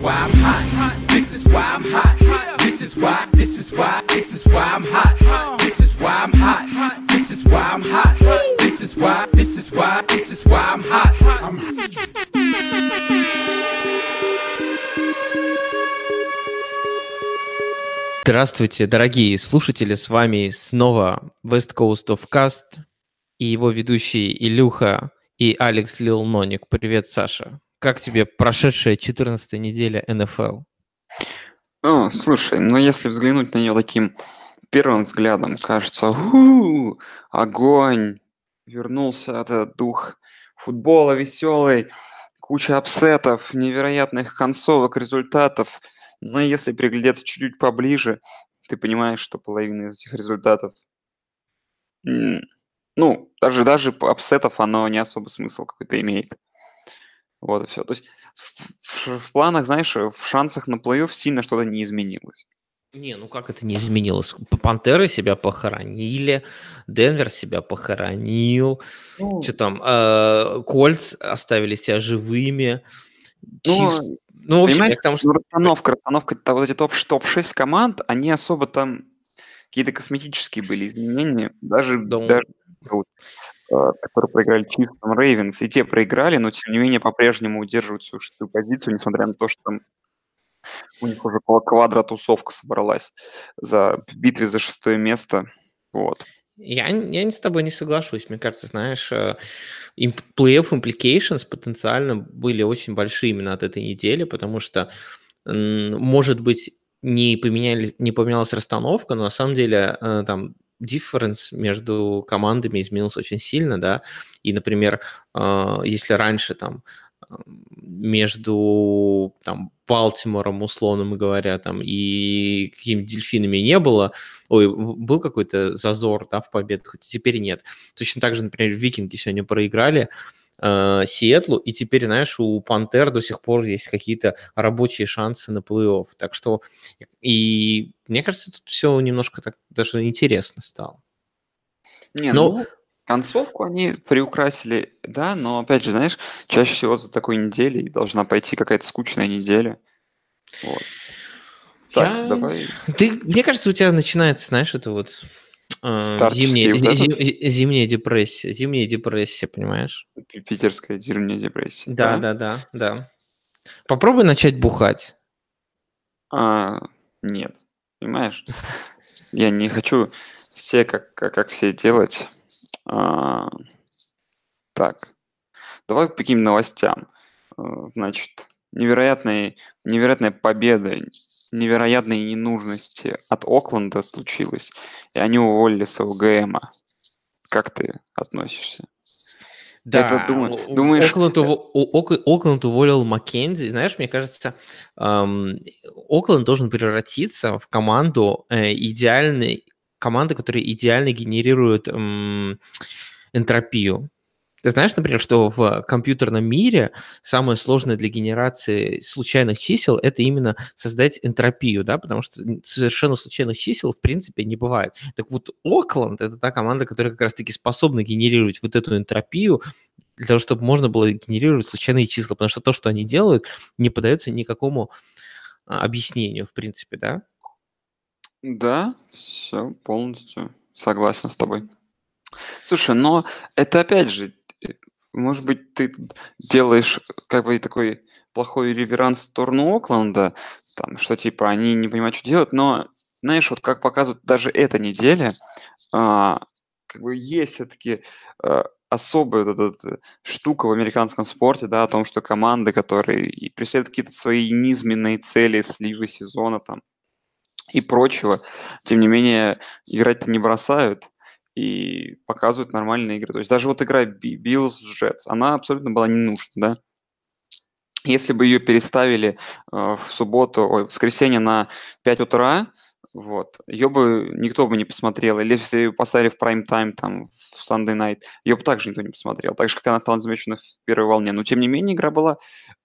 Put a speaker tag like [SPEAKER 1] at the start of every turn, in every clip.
[SPEAKER 1] why I'm hot. This is why I'm hot. This is why, this is why, this is why I'm hot. This is why I'm hot. This is why I'm hot. This is why, this is why, this is why I'm hot. I'm
[SPEAKER 2] Здравствуйте, дорогие слушатели, с вами снова West Coast of Cast и его ведущие Илюха и Алекс Лил Ноник. Привет, Саша. Как тебе прошедшая 14 неделя НФЛ?
[SPEAKER 3] О, слушай, ну если взглянуть на нее таким первым взглядом, кажется, «У, огонь, вернулся этот дух футбола веселый, куча апсетов, невероятных концовок, результатов. Но если приглядеться чуть-чуть поближе, ты понимаешь, что половина из этих результатов, ну, даже, даже апсетов оно не особо смысл какой-то имеет. Вот и все. То есть в, в- в планах, знаешь, в шансах на плей-офф сильно что-то не изменилось.
[SPEAKER 2] Не, ну как это не изменилось? Пантеры себя похоронили, Денвер себя похоронил,
[SPEAKER 3] Ну,
[SPEAKER 2] что там, э, Кольтс оставили себя живыми, Чифс...
[SPEAKER 3] ну,
[SPEAKER 2] Ну, в общем, я к тому, что...
[SPEAKER 3] ну, расстановка, расстановка, то вот эти топ, топ-6 команд, они особо там какие-то косметические были изменения, даже,
[SPEAKER 2] Да,
[SPEAKER 3] даже которые проиграли там, Ravens, и те проиграли, но тем не менее по-прежнему удерживают свою шестую позицию, несмотря на то, что там у них уже около квадра тусовка собралась за, в битве за шестое место. Вот.
[SPEAKER 2] Я, я не с тобой не соглашусь. Мне кажется, знаешь, э, плей-офф implications потенциально были очень большие именно от этой недели, потому что, может быть, не, поменялись, не поменялась расстановка, но на самом деле э, там difference между командами изменился очень сильно, да, и, например, э, если раньше там э, между там Балтимором, условно говоря, там и какими-то дельфинами не было, ой, был какой-то зазор, да, в победах, теперь нет. Точно так же, например, Викинги сегодня проиграли э, Сиэтлу, и теперь, знаешь, у Пантер до сих пор есть какие-то рабочие шансы на плей-офф. Так что, и мне кажется, тут все немножко так даже интересно стало.
[SPEAKER 3] Не,
[SPEAKER 2] Но-
[SPEAKER 3] ну, концовку они приукрасили, да, но опять же, знаешь, чаще всего за такой неделей должна пойти какая-то скучная неделя. Вот. Так,
[SPEAKER 2] Я-
[SPEAKER 3] давай.
[SPEAKER 2] Ты, мне кажется, у тебя начинается, знаешь, это вот зимняя,
[SPEAKER 3] вот этот?
[SPEAKER 2] зим- зи- зимняя депрессия, зимняя депрессия, понимаешь?
[SPEAKER 3] Пи- Питерская зимняя депрессия.
[SPEAKER 2] Да, да, да, да. Попробуй начать бухать.
[SPEAKER 3] А, нет, понимаешь? Я не хочу все как, как, как все делать. А, так, давай по каким новостям. Э, Значит, невероятные, невероятная победа, невероятные ненужности от Окленда случилось, и они уволили своего ГМа. Как ты относишься? Это думаю-
[SPEAKER 2] у- у-
[SPEAKER 3] думаешь,
[SPEAKER 2] Окленд, уво- у- Ок- Окленд уволил Маккензи. Знаешь, мне кажется, эм, Окленд должен превратиться в команду э, идеальной, команды, которая идеально генерирует эм, энтропию. Ты знаешь, например, что в компьютерном мире самое сложное для генерации случайных чисел это именно создать энтропию, да, потому что совершенно случайных чисел в принципе не бывает. Так вот, Окленд это та команда, которая как раз-таки способна генерировать вот эту энтропию для того, чтобы можно было генерировать случайные числа, потому что то, что они делают, не поддается никакому а, объяснению, в принципе, да?
[SPEAKER 3] Да, все полностью согласен с тобой. Слушай, но это опять же, может быть, ты делаешь как бы такой плохой реверанс в сторону Окленда, там, что типа они не понимают, что делать, но знаешь, вот как показывает даже эта неделя, а, как бы есть все-таки особая вот эта э, штука в американском спорте, да, о том, что команды, которые и преследуют какие-то свои низменные цели, сливы сезона там и прочего, тем не менее играть-то не бросают и показывают нормальные игры. То есть даже вот игра Биллс Джетс, она абсолютно была не нужна, да. Если бы ее переставили э, в субботу, ой, в воскресенье на 5 утра, вот, ее бы никто бы не посмотрел. Или если ее поставили в прайм-тайм, там, в Sunday Night, ее бы также никто не посмотрел. Так же, как она стала замечена в первой волне. Но, тем не менее, игра была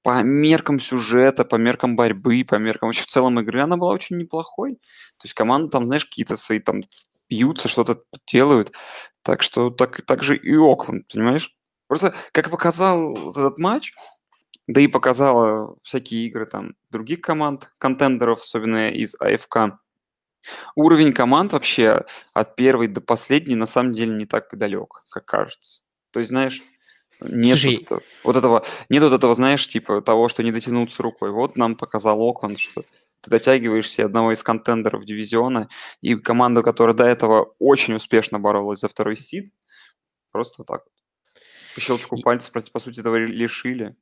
[SPEAKER 3] по меркам сюжета, по меркам борьбы, по меркам вообще в целом игры, она была очень неплохой. То есть команда там, знаешь, какие-то свои там бьются, что-то делают. Так что так, так же и Окленд, понимаешь? Просто, как показал этот матч, Да и показала всякие игры там других команд, контендеров, особенно из АФК. Уровень команд вообще от первой до последней на самом деле не так далек, как кажется. То есть, знаешь, нет
[SPEAKER 2] Слушай,
[SPEAKER 3] вот, этого, вот этого, нет вот этого, знаешь, типа того, что не дотянуться рукой. Вот нам показал Окленд, что ты дотягиваешься одного из контендеров дивизиона, и команда, которая до этого очень успешно боролась за второй сид, просто вот так вот. По щелчку пальцев, по по сути, этого лишили.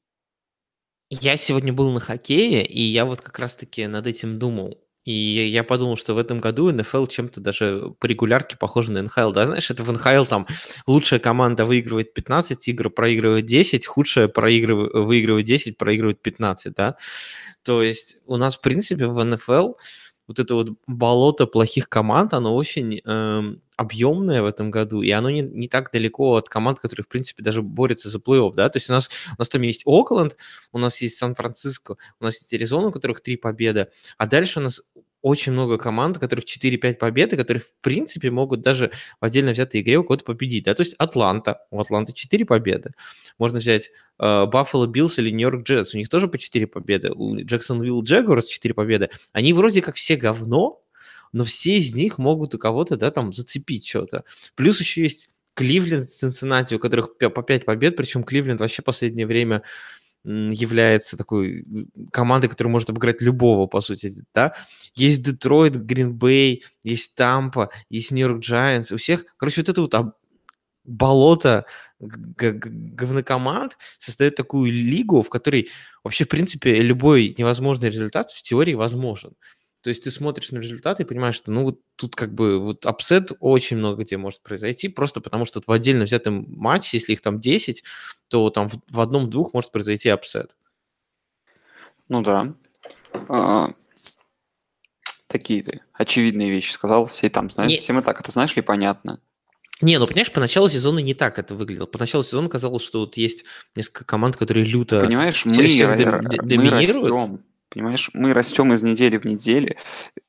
[SPEAKER 2] Я сегодня был на хоккее, и я вот как раз-таки над этим думал. И я подумал, что в этом году НФЛ чем-то даже по регулярке похоже на НХЛ. Да, знаешь, это в НХЛ там лучшая команда выигрывает 15 игр, проигрывает 10, худшая проигрывает, выигрывает 10, проигрывает 15, да. То есть у нас, в принципе, в НФЛ вот это вот болото плохих команд, оно очень эм, объемное в этом году, и оно не, не так далеко от команд, которые, в принципе, даже борются за плей-офф, да, то есть у нас, у нас там есть Окленд, у нас есть Сан-Франциско, у нас есть Аризона, у которых три победы, а дальше у нас очень много команд, у которых 4-5 победы, которые, в принципе, могут даже в отдельно взятой игре у кого-то победить, да, то есть Атланта, у Атланты 4 победы, можно взять Баффало Биллс или Нью-Йорк Джетс, у них тоже по 4 победы, у Джексонвилл Джагуарс 4 победы, они вроде как все говно, но все из них могут у кого-то, да, там зацепить что-то. Плюс еще есть Кливленд, Цинциннати, у которых по 5 побед, причем Кливленд вообще в последнее время является такой командой, которая может обыграть любого, по сути, да. Есть Детройт, Гринбей, есть Тампа, есть Нью-Йорк Giants, у всех, короче, вот это вот болото говнокоманд создает такую лигу, в которой вообще, в принципе, любой невозможный результат в теории возможен. То есть ты смотришь на результаты и понимаешь, что ну вот тут как бы вот апсет очень много где может произойти, просто потому что в отдельно взятом матче, если их там 10, то там в, в одном-двух может произойти апсет.
[SPEAKER 3] Ну да. А, такие ты очевидные вещи сказал, все там знают,
[SPEAKER 2] Не-
[SPEAKER 3] всем и так это знаешь ли понятно.
[SPEAKER 2] Не, ну понимаешь, поначалу сезона не так это выглядело. Поначалу сезона казалось, что вот есть несколько команд, которые люто...
[SPEAKER 3] Понимаешь, мы,
[SPEAKER 2] всех
[SPEAKER 3] ра-
[SPEAKER 2] дом-
[SPEAKER 3] ра-
[SPEAKER 2] д-
[SPEAKER 3] мы растем, понимаешь, мы растем из недели в неделю,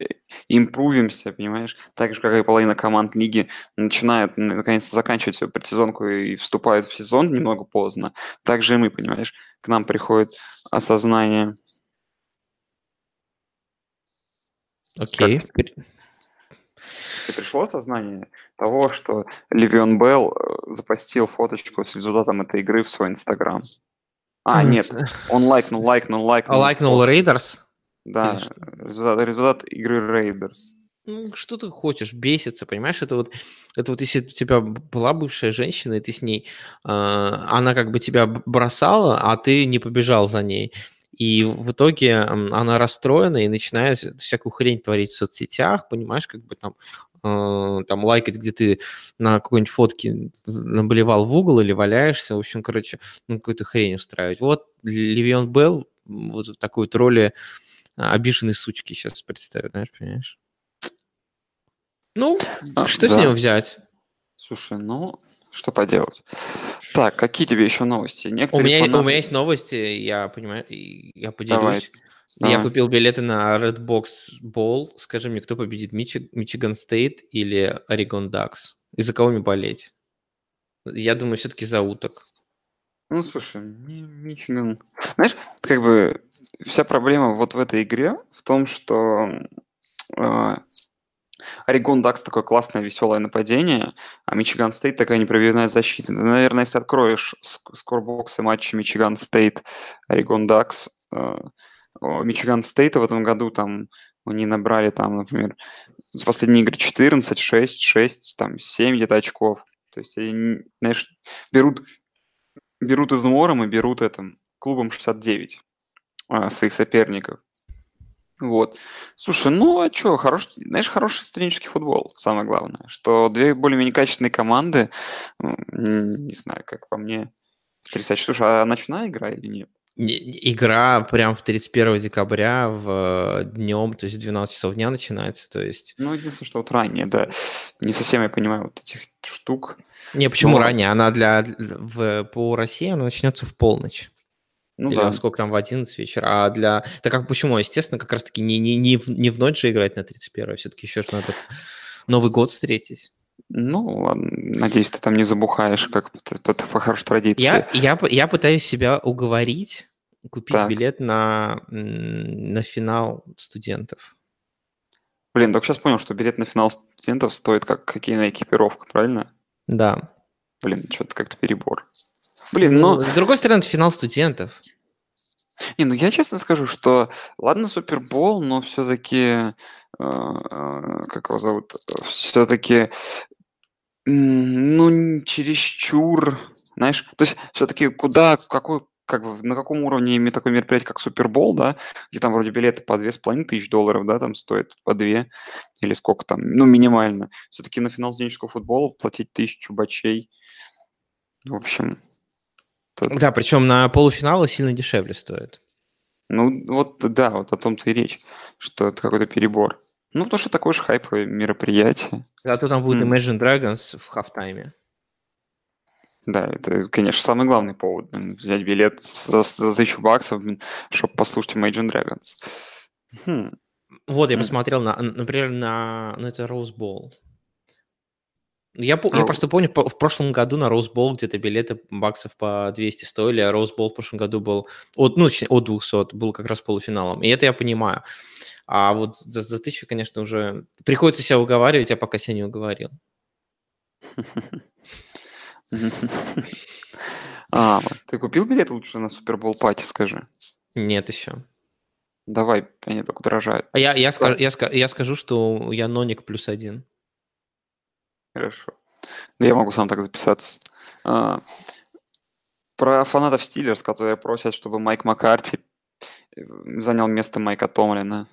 [SPEAKER 3] э, импрувимся, понимаешь, так же, как и половина команд лиги начинают н- наконец-то заканчивать свою предсезонку и вступают в сезон немного поздно, так же и мы, понимаешь, к нам приходит осознание,
[SPEAKER 2] Окей.
[SPEAKER 3] И пришло осознание того, что Левеон Белл э, запостил фоточку с результатом этой игры в свой Инстаграм. А, нет, он лайкнул, лайкнул, лайкнул.
[SPEAKER 2] Лайкнул. Рейдерс?
[SPEAKER 3] Да, результат, результат игры Рейдерс.
[SPEAKER 2] Ну, что ты хочешь, бесится, понимаешь? Это вот, это вот если у тебя была бывшая женщина, и ты с ней, э, она как бы тебя бросала, а ты не побежал за ней. И в итоге она расстроена и начинает всякую хрень творить в соцсетях, понимаешь, как бы там, э, там лайкать, где ты на какой-нибудь фотке наболевал в угол или валяешься, в общем, короче, ну, какую-то хрень устраивать. Вот Левион Белл вот в такой вот роли а, обиженной сучки сейчас представит, знаешь, понимаешь? Ну,
[SPEAKER 3] А,
[SPEAKER 2] что с
[SPEAKER 3] да.
[SPEAKER 2] него взять?
[SPEAKER 3] Слушай, ну, что поделать. Так, какие тебе еще новости?
[SPEAKER 2] У
[SPEAKER 3] Некоторые
[SPEAKER 2] меня, у
[SPEAKER 3] фанаты-
[SPEAKER 2] меня есть новости, я понимаю, я
[SPEAKER 3] Давай,
[SPEAKER 2] поделюсь. Я
[SPEAKER 3] давай.
[SPEAKER 2] купил билеты на Redbox Bowl. Скажи мне, кто победит, Мичи- Мичиган Стейт или Орегон Дакс? И за кого мне болеть? Я думаю, все-таки за уток.
[SPEAKER 3] Ну, слушай, Мичиган... Знаешь, как бы вся проблема вот в этой игре в том, что э, Орегон Дакс такое классное, веселое нападение, а Мичиган Стейт такая непробивная защита. Ты, наверное, если откроешь ск- скорбоксы матча Мичиган Стейт, Орегон Дакс, э, Мичиган Стейта в этом году там они набрали там, например, за последние игры 14, 6, 6, там 7 где-то очков. То есть они, знаешь, берут берут измором и берут этим клубом 69 а, своих соперников. Вот. Слушай, ну а что, хорош, знаешь, хороший студенческий футбол, самое главное, что две более-менее качественные команды, м, не знаю, как по мне, потрясающе. Слушай, а ночная игра или нет?
[SPEAKER 2] Не- не- Игра прям в 31 декабря в днем, то есть в 12 часов дня начинается, то есть...
[SPEAKER 3] Ну, единственное, что вот ранее, да, не совсем я понимаю вот этих штук.
[SPEAKER 2] Не, почему
[SPEAKER 3] Ну,
[SPEAKER 2] ранее? Она для, для- в, по России она начнется в полночь.
[SPEAKER 3] Ну
[SPEAKER 2] Или
[SPEAKER 3] да.
[SPEAKER 2] сколько там, в 11 вечера. А для... Так как почему? Естественно, как раз-таки не, не, не, в, не в ночь же играть на 31 все-таки еще ж надо Новый год встретить.
[SPEAKER 3] Ну, ладно, надеюсь, ты там не забухаешь, как по, по- хорошей традиции.
[SPEAKER 2] Я, я, я пытаюсь себя уговорить купить
[SPEAKER 3] Так.
[SPEAKER 2] билет на, на финал студентов.
[SPEAKER 3] Блин, только сейчас понял, что билет на финал студентов стоит как хоккейная экипировка, правильно?
[SPEAKER 2] Да.
[SPEAKER 3] Блин, что-то как-то перебор. Блин, ну,
[SPEAKER 2] С другой стороны, это финал студентов.
[SPEAKER 3] Не, ну я честно скажу, что ладно Супербол, но все-таки, как его зовут, все-таки, ну, н- чересчур, знаешь, то есть все-таки куда, какой, как бы, на каком уровне имеет такое мероприятие, как Супербол, да, где там вроде билеты по две с половиной тысяч долларов, да, там стоит по две, или сколько там, ну, минимально. Все-таки на финал студенческого футбола платить тысячу бачей, в общем, это-
[SPEAKER 2] Да, причем на полуфиналы сильно дешевле стоит.
[SPEAKER 3] Ну, вот да, вот о том-то и речь, что это какой-то перебор. Ну, потому что такое же хайповое мероприятие.
[SPEAKER 2] Зато там будет. Imagine Dragons в хафтайме.
[SPEAKER 3] Да, это, конечно, самый главный повод взять билет за, за тысячу баксов, чтобы послушать Imagine Dragons. Хм,
[SPEAKER 2] Вот, я посмотрел, на, например, на... Ну, это Rose Bowl. Я, по- я просто помню, по- в прошлом году на Bowl где-то билеты баксов по 200 стоили, а Bowl в прошлом году был от, ну, от 200, был как раз полуфиналом. И это я понимаю. А вот за, за тысячу, конечно, уже приходится себя уговаривать, я пока себя не уговорил.
[SPEAKER 3] А, ты купил билет лучше на Супербол пати, скажи.
[SPEAKER 2] Нет еще.
[SPEAKER 3] Давай, они так удорожают.
[SPEAKER 2] А я, я, ска- я, я скажу, что я ноник плюс один.
[SPEAKER 3] Хорошо. Я могу сам так записаться. А, про фанатов Стиллерс, которые просят, чтобы Майк Маккарти э, занял место Майка Томлина.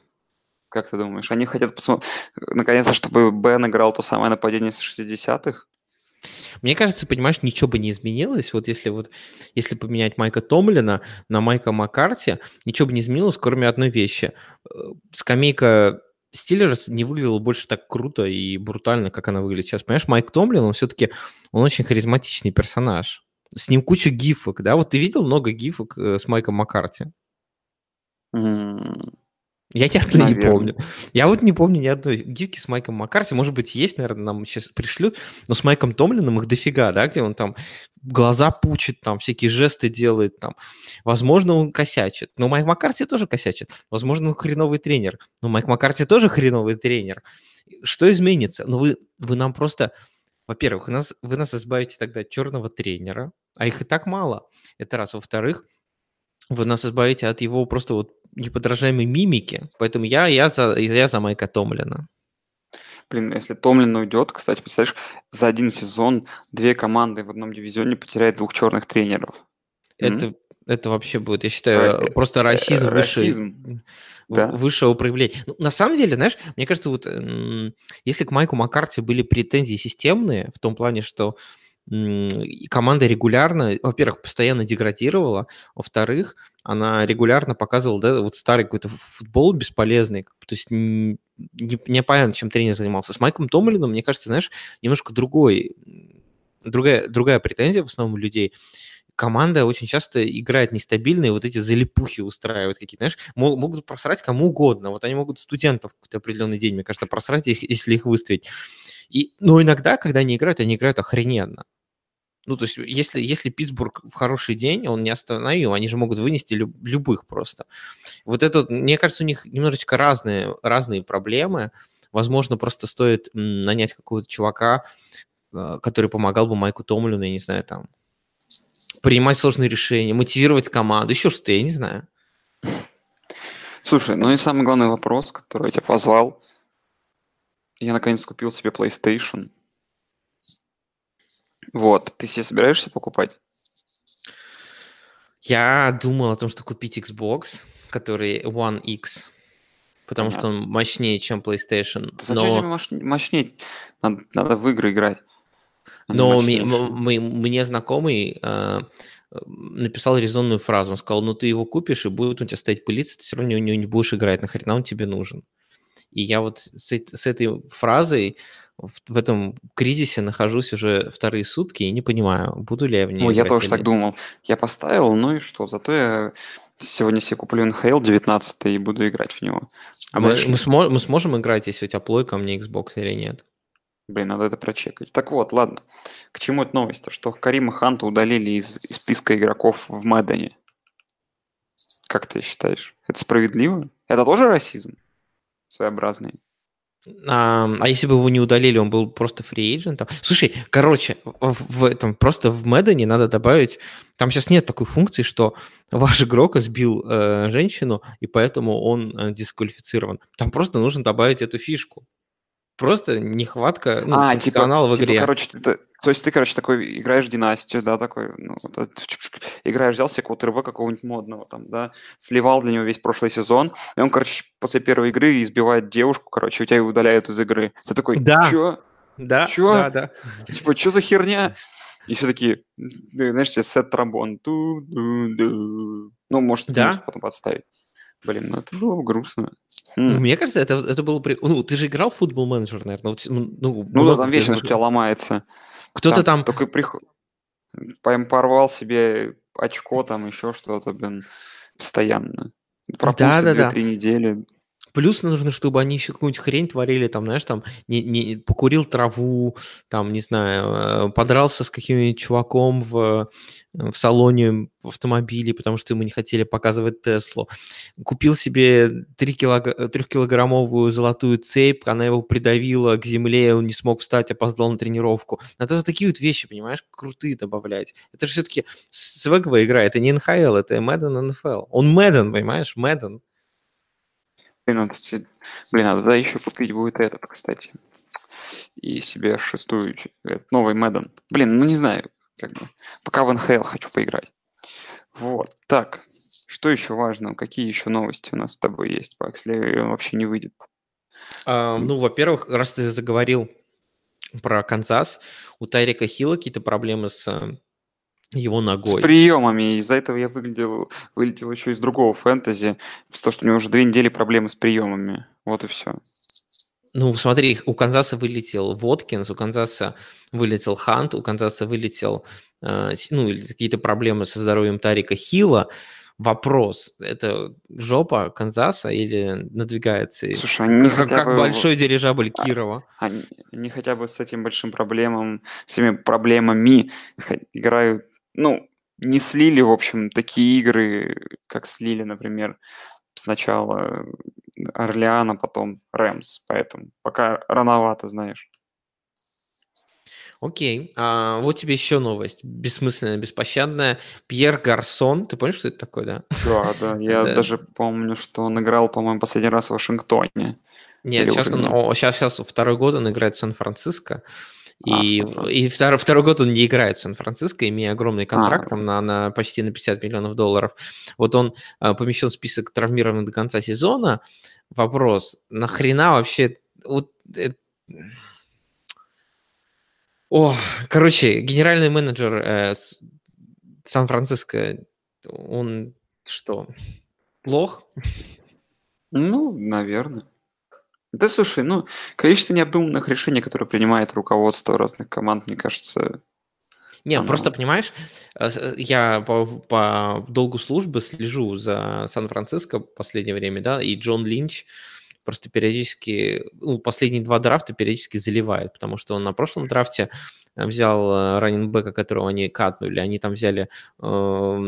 [SPEAKER 3] Как ты думаешь? Они хотят посмотреть, наконец-то, чтобы Бен играл то самое нападение с 60-х?
[SPEAKER 2] Мне кажется, понимаешь, ничего бы не изменилось. Вот если вот если поменять Майка Томлина на Майка Маккарти, ничего бы не изменилось, кроме одной вещи. Э, Скамейка Стиллерс не выглядела больше так круто и брутально, как она выглядит сейчас. Понимаешь, Майк Томлин, он все-таки, он очень харизматичный персонаж. С ним куча гифок, да? Вот ты видел много гифок э, с Майком Маккарти? Я ни одной не помню. Я вот не помню ни одной гифки с Майком Маккарти. Может быть, есть, наверное, нам сейчас пришлют. Но с Майком Томлином их дофига, да, где он там глаза пучит, там всякие жесты делает, там. Возможно, он косячит. Но Майк Маккарти тоже косячит. Возможно, он хреновый тренер. Но Майк Маккарти тоже хреновый тренер. Что изменится? Ну, вы, вы нам просто... Во-первых, вы нас, вы нас избавите тогда от черного тренера, а их и так мало. Это раз. Во-вторых, вы нас избавите от его просто вот неподражаемой мимики. Поэтому я, я, за, я за Майка Томлина.
[SPEAKER 3] Блин, если Томлин уйдет, кстати, представляешь, за один сезон две команды в одном дивизионе потеряют двух черных тренеров.
[SPEAKER 2] Это, это вообще будет, я считаю,
[SPEAKER 3] Э,
[SPEAKER 2] просто расизм,
[SPEAKER 3] э, расизм,
[SPEAKER 2] в-
[SPEAKER 3] да.
[SPEAKER 2] высшего проявления. Ну, на самом деле, знаешь, мне кажется, вот если к Майку Маккарти были претензии системные, в том плане, что команда регулярно, во-первых, постоянно деградировала, во-вторых, она регулярно показывала, да, вот старый какой-то футбол бесполезный, то есть м, не- непонятно, чем тренер занимался. С Майком Томлином, мне кажется, знаешь, немножко другой, другая, другая претензия в основном у людей. Команда очень часто играет нестабильно, и вот эти залипухи устраивают какие-то, знаешь, мо- могут просрать кому угодно. Вот они могут студентов в какой-то определенный день, мне кажется, просрать, их, если их выставить. И, но иногда, когда они играют, они играют охрененно. Ну, то есть, если, если Питтсбург в хороший день, он не остановил, они же могут вынести люб- любых просто. Вот это, мне кажется, у них немножечко разные, разные проблемы. Возможно, просто стоит нанять какого-то чувака, э, который помогал бы Майку Томлину, я не знаю, там, принимать сложные решения, мотивировать команду, еще что-то, я не знаю.
[SPEAKER 3] Слушай, ну и самый главный вопрос, который я тебя позвал. Я наконец купил себе PlayStation. Вот, ты себе собираешься покупать?
[SPEAKER 2] Я думал о том, что купить Xbox, который One X, потому что он мощнее, чем PlayStation.
[SPEAKER 3] Да зачем тебе
[SPEAKER 2] Но,
[SPEAKER 3] мош- мощнее? Надо, надо в игры играть. а
[SPEAKER 2] но ми-
[SPEAKER 3] мощнейшие.
[SPEAKER 2] м- мы- мне знакомый э, написал резонную фразу. Он сказал, ну ты его купишь, и будет у тебя стоять пылиться, ты все равно у него не будешь играть. Нахрена он тебе нужен? И я вот с, с этой фразой в, этом кризисе нахожусь уже вторые сутки и не понимаю, буду ли я в нее
[SPEAKER 3] Ой, я тоже
[SPEAKER 2] или
[SPEAKER 3] так думал. Я поставил, ну и что? Зато я сегодня себе куплю NHL 19 и буду играть в него.
[SPEAKER 2] А мы,
[SPEAKER 3] Дальше-
[SPEAKER 2] мы, смо- мы сможем играть, если у тебя плойка, а мне Xbox или нет?
[SPEAKER 3] Блин, надо это прочекать. Так вот, ладно. К чему эта новость? Что Карима Ханта удалили из, из списка игроков в Мэддене. Как ты считаешь? Это справедливо? Это тоже расизм? Своеобразный.
[SPEAKER 2] А, а если бы его не удалили, он был просто фри-эйджентом? Слушай, короче, в, в этом просто в Мэддоне надо добавить... Там сейчас нет такой функции, что ваш игрок сбил э, женщину, и поэтому он э, дисквалифицирован. Там просто нужно добавить эту фишку. Просто нехватка ну,
[SPEAKER 3] А, типа,
[SPEAKER 2] функционала в
[SPEAKER 3] типа,
[SPEAKER 2] игре.
[SPEAKER 3] короче, ты- то есть ты, короче, такой играешь в династию, да, такой, ну, вот чук-чук, играешь, взял себе РВ какого-нибудь модного там, да, сливал для него весь прошлый сезон, и он, короче, после первой игры избивает девушку, короче, у тебя ее удаляют из игры. Ты такой,
[SPEAKER 2] Да.
[SPEAKER 3] чё?
[SPEAKER 2] Да,
[SPEAKER 3] Чё?
[SPEAKER 2] да, да.
[SPEAKER 3] Типа, что за херня? И все такие, ну, знаешь, тебе сет тромбон. Ну, может,
[SPEAKER 2] Да.
[SPEAKER 3] потом подставить. Блин, ну это было бы грустно.
[SPEAKER 2] Ну. Мне кажется, это, это было... при- Ну, ты же играл в футбол менеджер, наверное. ну,
[SPEAKER 3] Ну
[SPEAKER 2] много
[SPEAKER 3] да, там вечно у тебя ломается.
[SPEAKER 2] Кто-то там...
[SPEAKER 3] Такой приход... Прям порвал себе очко, там еще что-то, блин, постоянно. Пропустит
[SPEAKER 2] Да-да-да.
[SPEAKER 3] 2-3 недели.
[SPEAKER 2] Плюс нужно, чтобы они еще какую-нибудь хрень творили, там, знаешь, там, не, не, покурил траву, там, не знаю, э, подрался с каким-нибудь чуваком в, в салоне в автомобиле, потому что ему не хотели показывать Теслу. Купил себе 3 килог... трехкилограммовую золотую цепь, она его придавила к земле, он не смог встать, опоздал на тренировку. Надо вот такие вот вещи, понимаешь, крутые добавлять. Это же все-таки свеговая игра, это не НХЛ, это Madden NFL. Он Madden, понимаешь, Madden.
[SPEAKER 3] Блин, надо, се- блин, надо да, еще купить будет этот, кстати. И себе шестую, новый Мэдден. Блин, ну не знаю, как бы. Пока в НХЛ хочу поиграть. Вот, так. Что еще важно? Какие еще новости у нас с тобой есть, Пакс, если он вообще не выйдет?
[SPEAKER 2] А, ну, во-первых, раз ты заговорил про Канзас, у Тайрика Хилла какие-то проблемы с его
[SPEAKER 3] С
[SPEAKER 2] ногой.
[SPEAKER 3] приемами. Из-за этого я выглядел, вылетел еще из другого фэнтези, потому что у него уже две недели проблемы с приемами. Вот и все.
[SPEAKER 2] Ну, смотри, у Канзаса вылетел Воткинс, у Канзаса вылетел Хант, у Канзаса вылетел, э, с- ну, или какие-то проблемы со здоровьем Тарика Хилла. Вопрос, это жопа Канзаса или надвигается?
[SPEAKER 3] Слушай, они
[SPEAKER 2] Как, как
[SPEAKER 3] бы...
[SPEAKER 2] большой дирижабль Кирова.
[SPEAKER 3] Они, они хотя бы с этим большим проблемам, с этими проблемами играют, ну, не слили, в общем, такие игры, как слили, например, сначала Орлеана, потом Рэмс, поэтому пока рановато, знаешь.
[SPEAKER 2] Окей, а, вот тебе еще новость, бессмысленная, беспощадная. Пьер Гарсон, ты помнишь, что это такое, да?
[SPEAKER 3] Да, да, я
[SPEAKER 2] Да.
[SPEAKER 3] даже помню, что он играл, по-моему, последний раз в Вашингтоне.
[SPEAKER 2] Нет,
[SPEAKER 3] Или
[SPEAKER 2] сейчас
[SPEAKER 3] уже
[SPEAKER 2] он, о, сейчас, сейчас второй год он играет в Сан-Франциско.
[SPEAKER 3] В
[SPEAKER 2] И,
[SPEAKER 3] Сан-Франциско.
[SPEAKER 2] и второй, второй год он не играет в Сан-Франциско, имея огромный контракт
[SPEAKER 3] А.
[SPEAKER 2] там на, на почти на 50 миллионов долларов. Вот он а, помещен в список травмированных до конца сезона. Вопрос, нахрена вообще... Вот, э, О, короче, генеральный менеджер э, Сан-Франциско, он что, плох?
[SPEAKER 3] Ну, наверное. Да слушай, ну, количество необдуманных решений, которые принимает руководство разных команд, мне кажется,
[SPEAKER 2] Не,
[SPEAKER 3] Оно-
[SPEAKER 2] просто понимаешь, э, с- я по, по долгу службы слежу за Сан-Франциско в последнее время, да, и Джон Линч просто периодически, ну, последние два драфта периодически заливает, потому что он на прошлом драфте э, взял раннинбека, которого они катнули, они там взяли а,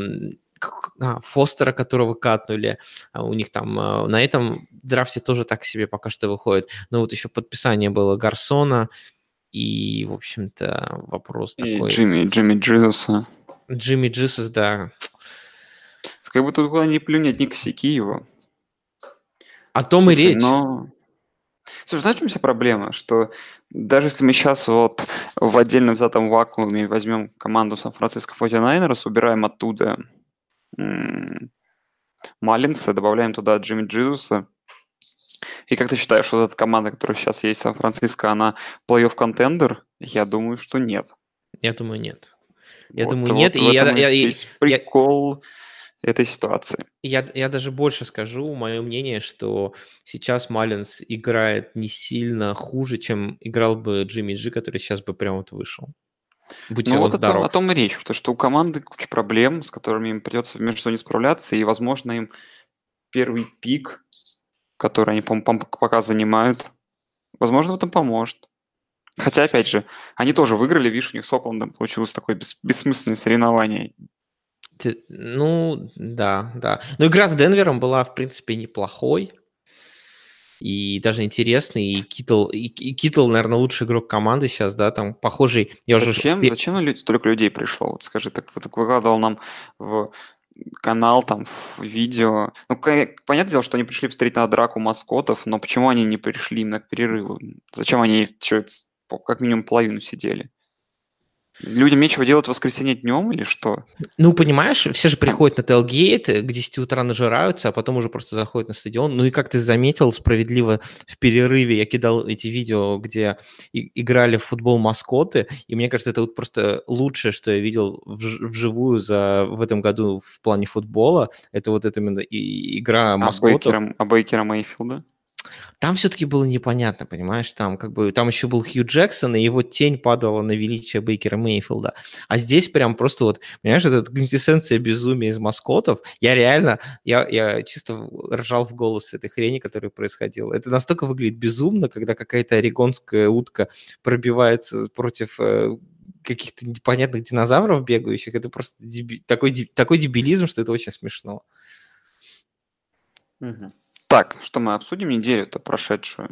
[SPEAKER 2] Фостера, которого катнули, а у них там э, на этом драфте тоже так себе пока что выходит, но вот еще подписание было Гарсона, и, в общем-то, вопрос
[SPEAKER 3] и
[SPEAKER 2] такой.
[SPEAKER 3] Джимми, Джимми Джизуса.
[SPEAKER 2] Джимми Джисус, да.
[SPEAKER 3] Как бы тут куда ни плюнь, одни косяки его.
[SPEAKER 2] О том и
[SPEAKER 3] Слушай,
[SPEAKER 2] речь.
[SPEAKER 3] Но... Слушай, знаешь, в чем вся проблема? Что даже если мы сейчас вот в отдельно взятом вакууме возьмем команду Сан-Франциско 49ers, убираем оттуда Маллинса, добавляем туда Джимми Джизуса, и как ты считаешь, что эта команда, которая сейчас есть в Сан-Франциско, она плей-офф контендер? Я думаю, что нет.
[SPEAKER 2] Я думаю, нет. Я
[SPEAKER 3] Вот-
[SPEAKER 2] думаю,
[SPEAKER 3] вот
[SPEAKER 2] нет, и я- я- я-
[SPEAKER 3] весь прикол этой ситуации.
[SPEAKER 2] Я, я даже больше скажу, мое мнение, что сейчас Маллинс играет не сильно хуже, чем играл бы Джимми Джи, который сейчас бы прям вот вышел. Будь
[SPEAKER 3] Ну вот о том,
[SPEAKER 2] здоров.
[SPEAKER 3] о том и речь, потому что у команды куча проблем, с которыми им придется в между не справляться, и, возможно, им первый пик, который они, по-моему, пом- пока занимают, возможно, в этом поможет. Хотя, опять же, они тоже выиграли, видишь, у них с Оклендом получилось такое бес- бессмысленное соревнование.
[SPEAKER 2] Ну, да, да. Но игра с Денвером была, в принципе, неплохой. И даже интересный. И Китл, и, и Китл, наверное, лучший игрок команды сейчас, да, там похожий. Я уже
[SPEAKER 3] Зачем,
[SPEAKER 2] успе-
[SPEAKER 3] зачем столько людей пришло? Вот скажи, так, так выкладывал нам в канал, там, в видео. Ну, понятное дело, что они пришли посмотреть на драку маскотов, но почему они не пришли именно к перерыву? Зачем они ц- по- как минимум половину сидели? Людям нечего делать в воскресенье днем или что?
[SPEAKER 2] Ну, понимаешь, все же приходят на Телгейт, к 10 утра нажираются, а потом уже просто заходят на стадион. Ну и как ты заметил, справедливо в перерыве я кидал эти видео, где играли в футбол маскоты, и мне кажется, это вот просто лучшее, что я видел вж- вживую за, в этом году в плане футбола. Это вот это именно и- игра
[SPEAKER 3] А
[SPEAKER 2] маскотов.
[SPEAKER 3] Бейкера, а Бейкера Мейфилда?
[SPEAKER 2] Там все-таки было непонятно, понимаешь, там как бы там еще был Хью Джексон, и его тень падала на величие Бейкера Мейфилда. А здесь прям просто вот, понимаешь, это квинтэссенция безумия из маскотов. Я реально, я, я чисто ржал в голос этой хрени, которая происходила. Это настолько выглядит безумно, когда какая-то орегонская утка пробивается против э, каких-то непонятных динозавров бегающих. Это просто деби- такой, такой дебилизм, что это очень смешно.
[SPEAKER 3] Мгм. Так, что мы обсудим неделю-то прошедшую?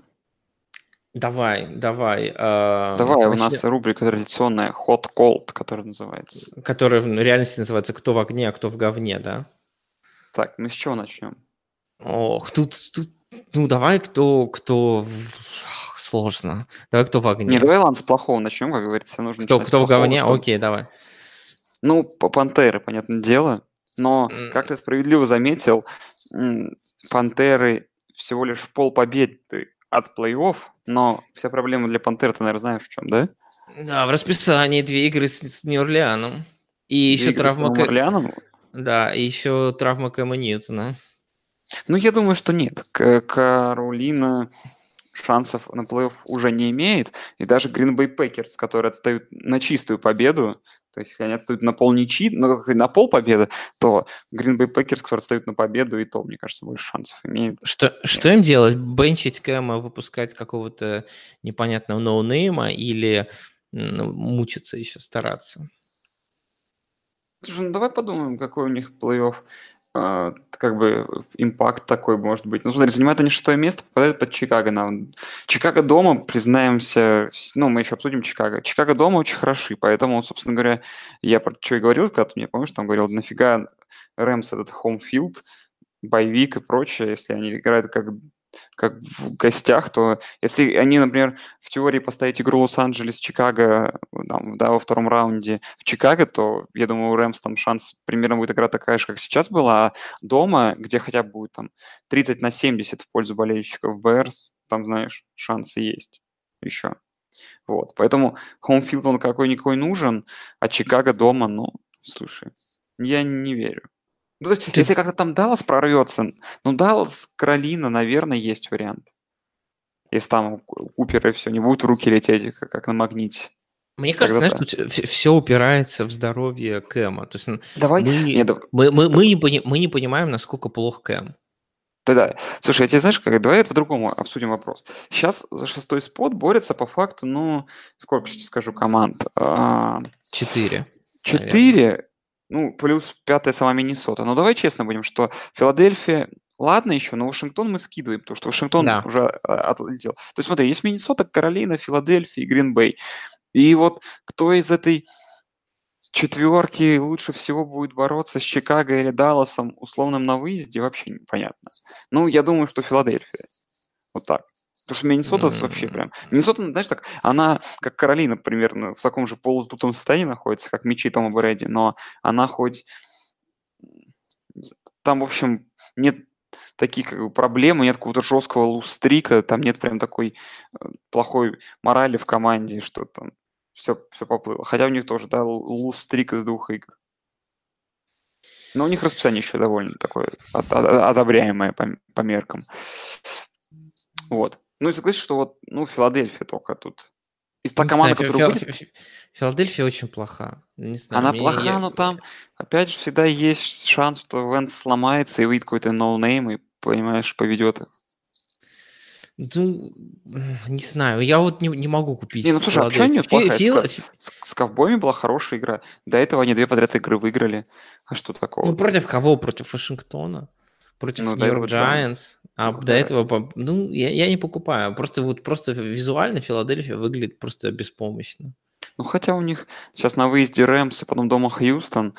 [SPEAKER 2] Давай, давай. а,
[SPEAKER 3] Давай, у нас рубрика традиционная Hot Cold, которая называется.
[SPEAKER 2] Которая в реальности называется «Кто в огне, а кто в говне», да?
[SPEAKER 3] Так, мы с чего начнем?
[SPEAKER 2] Ох, тут, тут ну давай кто, кто... Сложно. Давай кто в
[SPEAKER 3] Не,
[SPEAKER 2] огне.
[SPEAKER 3] давай, ладно, с плохого начнем, как говорится, нужно
[SPEAKER 2] Кто, кто в говне?
[SPEAKER 3] чтобы-
[SPEAKER 2] Окей, давай.
[SPEAKER 3] Ну, по Пантеры, понятное дело. Но, как ты справедливо заметил, Пантеры всего лишь в полпобеды от плей-офф, но вся проблема для Пантер, ты, наверное, знаешь в чем, да?
[SPEAKER 2] Да, в расписании две игры с, с Нью-Орлеаном. И
[SPEAKER 3] Две
[SPEAKER 2] еще
[SPEAKER 3] с
[SPEAKER 2] травма...
[SPEAKER 3] Новым
[SPEAKER 2] Кэ-
[SPEAKER 3] Орлеаном?
[SPEAKER 2] Да, и еще травма Кэма Ньютона.
[SPEAKER 3] Ну, я думаю, что нет. Каролина шансов на плей-офф уже не имеет. И даже Green Bay Packers, которые отстают на чистую победу, то есть если они отстают на пол ничьи, ну, на пол победы, то Green Bay Packers, которые отстают на победу, и то, мне кажется, больше шансов имеют.
[SPEAKER 2] Что, что им делать? Бенчить Кэма, выпускать какого-то непонятного ноунейма или м, мучиться еще, стараться?
[SPEAKER 3] Слушай, ну давай подумаем, какой у них плей-офф, а, как бы impact такой может быть. Ну смотри, занимают они шестое место, попадают под Чикаго. Нам. Чикаго дома, признаемся, ну мы еще обсудим Чикаго. Чикаго дома очень хороши, поэтому, собственно говоря, я про что и говорил, когда ты мне, помнишь, там говорил, нафига Рэмс этот home field, bye week и прочее, если они играют как как в гостях, то если они, например, в теории поставить игру Лос-Анджелес, Чикаго, там, да, во втором раунде в Чикаго, то, я думаю, у Рэмс там шанс примерно будет игра такая же, как сейчас была, а дома, где хотя бы будет там 30 на 70 в пользу болельщиков Берс, там, знаешь, шансы есть еще. Вот, поэтому хоумфилд он какой-никакой нужен, а Чикаго дома, ну, слушай, я не верю. Ну, то есть,
[SPEAKER 2] Ты-
[SPEAKER 3] если как-то там Даллас прорвется, ну, Даллас, Каролина, наверное, есть вариант. Если там у Ку- Купера все не будет в руки лететь, как, как на магните.
[SPEAKER 2] Мне кажется,
[SPEAKER 3] Тогда
[SPEAKER 2] знаешь, тут все упирается в здоровье Кэма. То есть
[SPEAKER 3] Давай.
[SPEAKER 2] мы,
[SPEAKER 3] Не, да-
[SPEAKER 2] мы, мы, мы, не, пони- мы не понимаем, насколько плох Кэм.
[SPEAKER 3] Да-да. Слушай, я тебе знаешь, как, давай по-другому обсудим вопрос. Сейчас за шестой спот борется по факту, ну, сколько сейчас скажу команд? А,
[SPEAKER 2] Четыре.
[SPEAKER 3] Четыре, ну, плюс пятая сама Миннесота. Но давай честно будем, что Филадельфия, ладно еще, но Вашингтон мы скидываем, потому что Вашингтон
[SPEAKER 2] Да.
[SPEAKER 3] уже а, отлетел. То есть смотри, есть Миннесота, Каролина, Филадельфия и Гринбей. И вот кто из этой четверки лучше всего будет бороться с Чикаго или Далласом условным на выезде, вообще непонятно. Ну, я думаю, что Филадельфия. Вот так. Потому что Миннесота вообще
[SPEAKER 2] М.
[SPEAKER 3] прям... Миннесота, знаешь, так, она, как Каролина, примерно, в таком же полуздутом состоянии находится, как мячи Тома Брэди, но она хоть... Там, в общем, нет таких как бы, проблем, нет какого-то жесткого лустрика, там нет прям такой э, плохой морали в команде, что там все, все поплыло. Хотя у них тоже, да, лустрик из двух игр. Но у них расписание еще довольно такое од- од- одобряемое по, по меркам. Вот. Ну и согласись, что вот, ну, Филадельфия только тут. Из та
[SPEAKER 2] Не
[SPEAKER 3] команда,
[SPEAKER 2] знаю,
[SPEAKER 3] которая будет,
[SPEAKER 2] Фи- Филадельфия очень плоха. Не знаю,
[SPEAKER 3] она плоха,
[SPEAKER 2] я-
[SPEAKER 3] но там, опять же, всегда есть шанс, что Венс сломается и выйдет какой-то ноунейм и, понимаешь, поведет их.
[SPEAKER 2] Ну, не знаю, я вот не, не могу купить.
[SPEAKER 3] Не, ну слушай, а почему они
[SPEAKER 2] Филадельфию.
[SPEAKER 3] плохая?
[SPEAKER 2] Фи-
[SPEAKER 3] Ска-
[SPEAKER 2] Фи-
[SPEAKER 3] С- ковбоями была хорошая игра. До этого они две подряд игры выиграли. А что такого?
[SPEAKER 2] Ну, против кого? Против Вашингтона? Против
[SPEAKER 3] Ну,
[SPEAKER 2] Нью-Йорк.
[SPEAKER 3] Giants?
[SPEAKER 2] А
[SPEAKER 3] Ну,
[SPEAKER 2] до этого, ну, я, я не покупаю. Просто вот просто визуально Филадельфия выглядит просто беспомощно.
[SPEAKER 3] Ну, хотя у них сейчас на выезде Рэмс, и потом дома Хьюстон.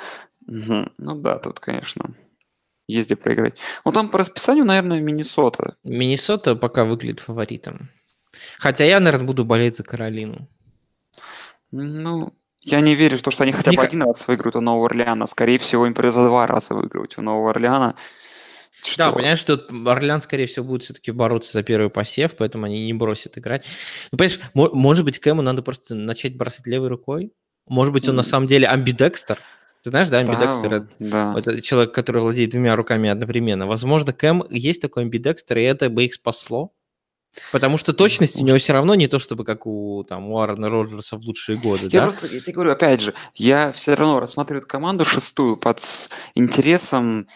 [SPEAKER 3] Мгм. Ну да, тут, конечно, есть где проиграть. Ну, там по расписанию, наверное, Миннесота.
[SPEAKER 2] Миннесота пока выглядит фаворитом. Хотя я, наверное, буду болеть за Каролину.
[SPEAKER 3] Ну, я не верю в то, что они хотя бы
[SPEAKER 2] ка-
[SPEAKER 3] один раз выиграют у Нового Орлеана. Скорее всего, им придется два раза выигрывать у Нового Орлеана.
[SPEAKER 2] Да,
[SPEAKER 3] Что?
[SPEAKER 2] понимаешь, что Орлеан, скорее всего, будет все-таки бороться за первый посев, поэтому они не бросят играть. Ну, понимаешь, мо- может быть, Кэму надо просто начать бросать левой рукой? Может быть, он на самом деле амбидекстер? Ты знаешь, да,
[SPEAKER 3] Да,
[SPEAKER 2] амбидекстер это-
[SPEAKER 3] да.
[SPEAKER 2] это человек, который владеет двумя руками одновременно. Возможно, Кэм есть такой амбидекстер, и это бы их спасло. Потому что точность у него все равно не то, чтобы как у, там, у Аарона Роджерса в лучшие годы,
[SPEAKER 3] Я
[SPEAKER 2] да?
[SPEAKER 3] просто, я тебе говорю, опять же, я все равно рассматриваю команду шестую под интересом,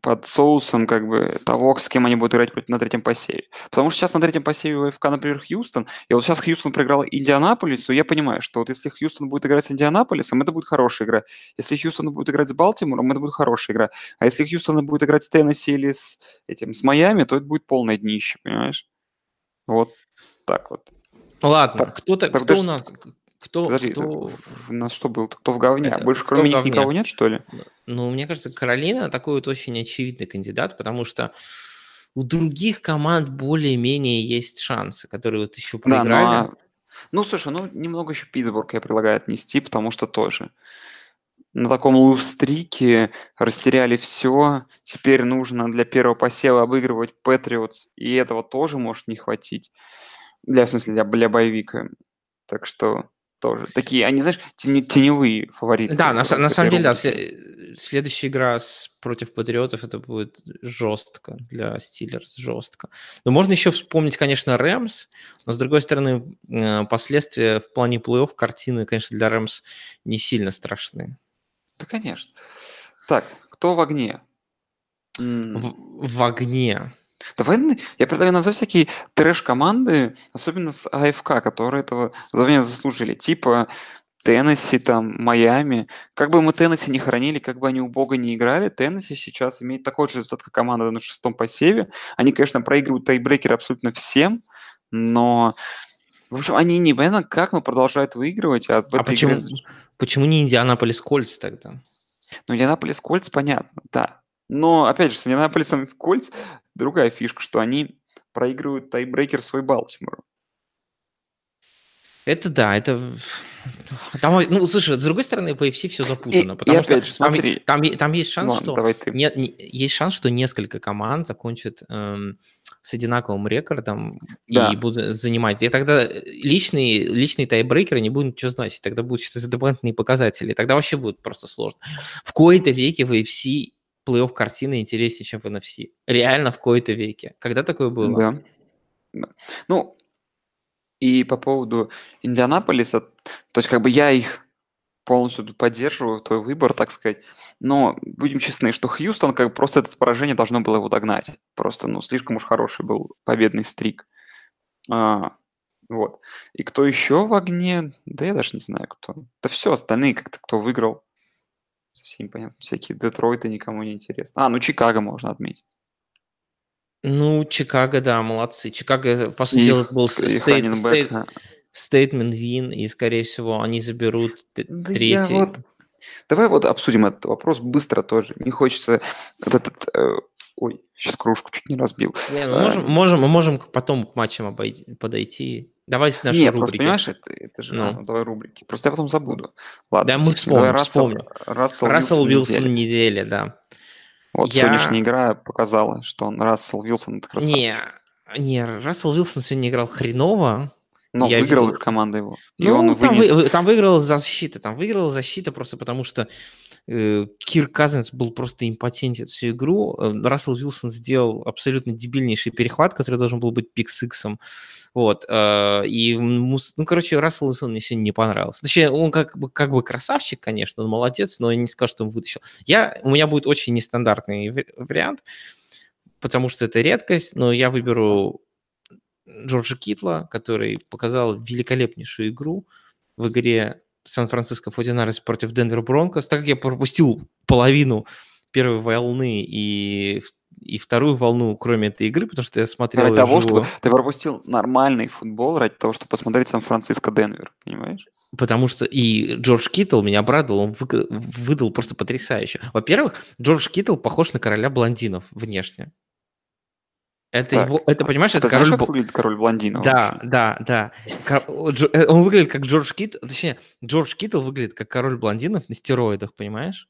[SPEAKER 3] под соусом как бы того, с кем они будут играть на третьем посеве. Потому что сейчас на третьем посеве у ФК, например, Хьюстон, и вот сейчас Хьюстон проиграл Индианаполису, я понимаю, что вот если Хьюстон будет играть с Индианаполисом, это будет хорошая игра. Если Хьюстон будет играть с Балтимором, это будет хорошая игра. А если Хьюстон будет играть с Теннесси или с этим, с Майами, то это будет полное днище, понимаешь? Вот так вот.
[SPEAKER 2] Ладно,
[SPEAKER 3] Так,
[SPEAKER 2] кто-то, кто у нас, кто,
[SPEAKER 3] Подожди,
[SPEAKER 2] кто-
[SPEAKER 3] у нас что был? Кто в говне?
[SPEAKER 2] Это,
[SPEAKER 3] больше кроме них никого нет, что ли?
[SPEAKER 2] Ну, мне кажется, Каролина такой вот очень очевидный кандидат, потому что у других команд более-менее есть шансы, которые вот еще
[SPEAKER 3] Да, ну,
[SPEAKER 2] проиграли.
[SPEAKER 3] а- ну, слушай, ну, немного еще Питтсбург я предлагаю отнести, потому что тоже на таком лустрике растеряли все. Теперь нужно для первого посева обыгрывать Патриотс, и этого тоже может не хватить. Для, в смысле, для, для боевика. Так что тоже такие, они, знаешь, тени- теневые фавориты.
[SPEAKER 2] Да, на, на самом деле, да,
[SPEAKER 3] рубрике.
[SPEAKER 2] сле- следующая игра с, против Патриотов это будет жестко для Стиллерс, жестко. Но можно еще вспомнить, конечно, Рэмс, но с другой стороны, э, последствия в плане плей-офф картины, конечно, для Рэмс не сильно страшны.
[SPEAKER 3] Да, конечно. Так, кто в огне?
[SPEAKER 2] В, в огне.
[SPEAKER 3] Давай я предлагаю назвать всякие трэш-команды, особенно с АФК, которые этого звания заслужили. Типа Теннесси, там, Майами. Как бы мы Теннесси не хоронили, как бы они у бога не играли, Теннесси сейчас имеет такой же результат, как команда на шестом посеве. Они, конечно, проигрывают тайбрекеры абсолютно всем, но... В общем, они непонятно как, но продолжают выигрывать. А,
[SPEAKER 2] А почему,
[SPEAKER 3] игре
[SPEAKER 2] почему не Индианаполис Кольц тогда?
[SPEAKER 3] Ну, Индианаполис Кольц, понятно, да. Но, опять же, с Индианаполисом Кольц другая фишка, что они проигрывают тайбрейкер свой Балтимору.
[SPEAKER 2] Это да, это... Там, ну, слушай, с другой стороны, в AFC все запутано,
[SPEAKER 3] и
[SPEAKER 2] потому
[SPEAKER 3] опять
[SPEAKER 2] что
[SPEAKER 3] же,
[SPEAKER 2] там,
[SPEAKER 3] смотри.
[SPEAKER 2] там, е- там есть шанс,
[SPEAKER 3] Ладно,
[SPEAKER 2] что... Нет, не- есть шанс, что несколько команд закончат эм, с одинаковым рекордом
[SPEAKER 3] Да.
[SPEAKER 2] и будут занимать. И тогда э, личные, личные тайбрейкеры не будут ничего значить. Тогда будут считаться дополнительные показатели. Тогда вообще будет просто сложно. В кои-то веке в AFC плей-офф картины интереснее, чем в NFC. Реально в кои-то веке. Когда такое было?
[SPEAKER 3] Да. Да. Ну, и по поводу Индианаполиса, то есть как бы я их полностью тут поддерживаю, твой выбор, так сказать. Но будем честны, что Хьюстон, как бы просто это поражение должно было его догнать. Просто, ну, слишком уж хороший был победный стрик. А, вот. И кто еще в огне? Да я даже не знаю, кто. Да все, остальные как-то кто выиграл. Совсем непонятно. Всякие Детройты никому не интересно. А, ну Чикаго можно отметить.
[SPEAKER 2] Ну, Чикаго, да, молодцы. Чикаго, по сути дела, был стейт, стейт. Стейтмент вин, и, скорее всего, они заберут
[SPEAKER 3] Да
[SPEAKER 2] третий.
[SPEAKER 3] вот- Давай вот обсудим этот вопрос быстро тоже. Не хочется вот этот... э, Ой, сейчас кружку чуть не разбил.
[SPEAKER 2] Не, ну,
[SPEAKER 3] А,
[SPEAKER 2] можем, можем, мы можем потом к матчам обойти, подойти. Давайте наши
[SPEAKER 3] Не, просто
[SPEAKER 2] рубрики.
[SPEAKER 3] понимаешь, это, это же... а,
[SPEAKER 2] Ну.
[SPEAKER 3] ну, давай рубрики. Просто я потом забуду. Ладно.
[SPEAKER 2] Да, мы
[SPEAKER 3] фиг с ним. Давай
[SPEAKER 2] вспомним,
[SPEAKER 3] Рассел-
[SPEAKER 2] вспомним.
[SPEAKER 3] Рассел,
[SPEAKER 2] Рассел
[SPEAKER 3] Вилсон недели.
[SPEAKER 2] недели, да.
[SPEAKER 3] Вот
[SPEAKER 2] Я-
[SPEAKER 3] сегодняшняя игра показала, что он Рассел Вилсон это красавчик.
[SPEAKER 2] Не, не, Рассел Вилсон сегодня играл хреново.
[SPEAKER 3] Но
[SPEAKER 2] я
[SPEAKER 3] выиграл
[SPEAKER 2] видел-
[SPEAKER 3] команда его. И
[SPEAKER 2] Ну,
[SPEAKER 3] он
[SPEAKER 2] там,
[SPEAKER 3] вынес...
[SPEAKER 2] вы- там выиграла защита, там выиграла защита просто потому, что э, Кир Казинс был просто импотентен всю игру. Э, Рассел Вилсон сделал абсолютно дебильнейший перехват, который должен был быть пик-сиксом. Вот. э, и, ну, короче, Рассел Вилсон мне сегодня не понравился. Точнее, он как бы, как бы красавчик, конечно, он молодец, но я не скажу, что он вытащил. Я, у меня будет очень нестандартный вари- вариант, потому что это редкость, но я выберу Джорджа Китла, который показал великолепнейшую игру в игре Сан-Франциско 49 против Денвер Бронкос, так как я пропустил половину первой волны и, и вторую волну, кроме этой игры, потому что я смотрел
[SPEAKER 3] Ради того,
[SPEAKER 2] вживую.
[SPEAKER 3] что ты пропустил нормальный футбол, ради того, чтобы посмотреть Сан-Франциско Денвер, понимаешь?
[SPEAKER 2] Потому что и Джордж Киттл меня обрадовал, он выдал просто потрясающе. Во-первых, Джордж Киттл похож на короля блондинов внешне. Это
[SPEAKER 3] Так,
[SPEAKER 2] его, это, понимаешь,
[SPEAKER 3] а
[SPEAKER 2] это
[SPEAKER 3] ты знаешь,
[SPEAKER 2] король...
[SPEAKER 3] как выглядит король блондинов
[SPEAKER 2] Да,
[SPEAKER 3] вообще?
[SPEAKER 2] да, да. Э, Он выглядит как Джордж Киттл, точнее, Джордж Киттл выглядит как король блондинов на стероидах, понимаешь?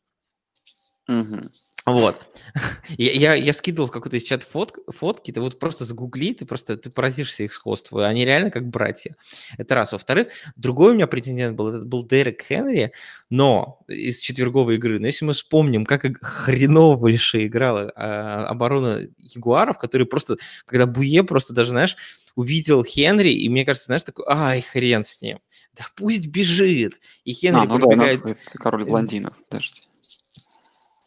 [SPEAKER 3] Мгм.
[SPEAKER 2] Вот. Я, я, я скидывал в какой-то чат фот, фотки, ты вот просто загугли, ты просто ты поразишься их сходству. Они реально как братья. Это раз. Во-вторых, другой у меня претендент был, это был Дерек Хенри, но из четверговой игры. Но если мы вспомним, как иг- хреновейше играла а, оборона Ягуаров, который просто, когда Буе просто даже, знаешь, увидел Хенри, и мне кажется, знаешь, такой, ай, хрен с ним. Да пусть бежит. И Хенри
[SPEAKER 3] А, ну да,
[SPEAKER 2] пробегает
[SPEAKER 3] это король блондинов, подожди.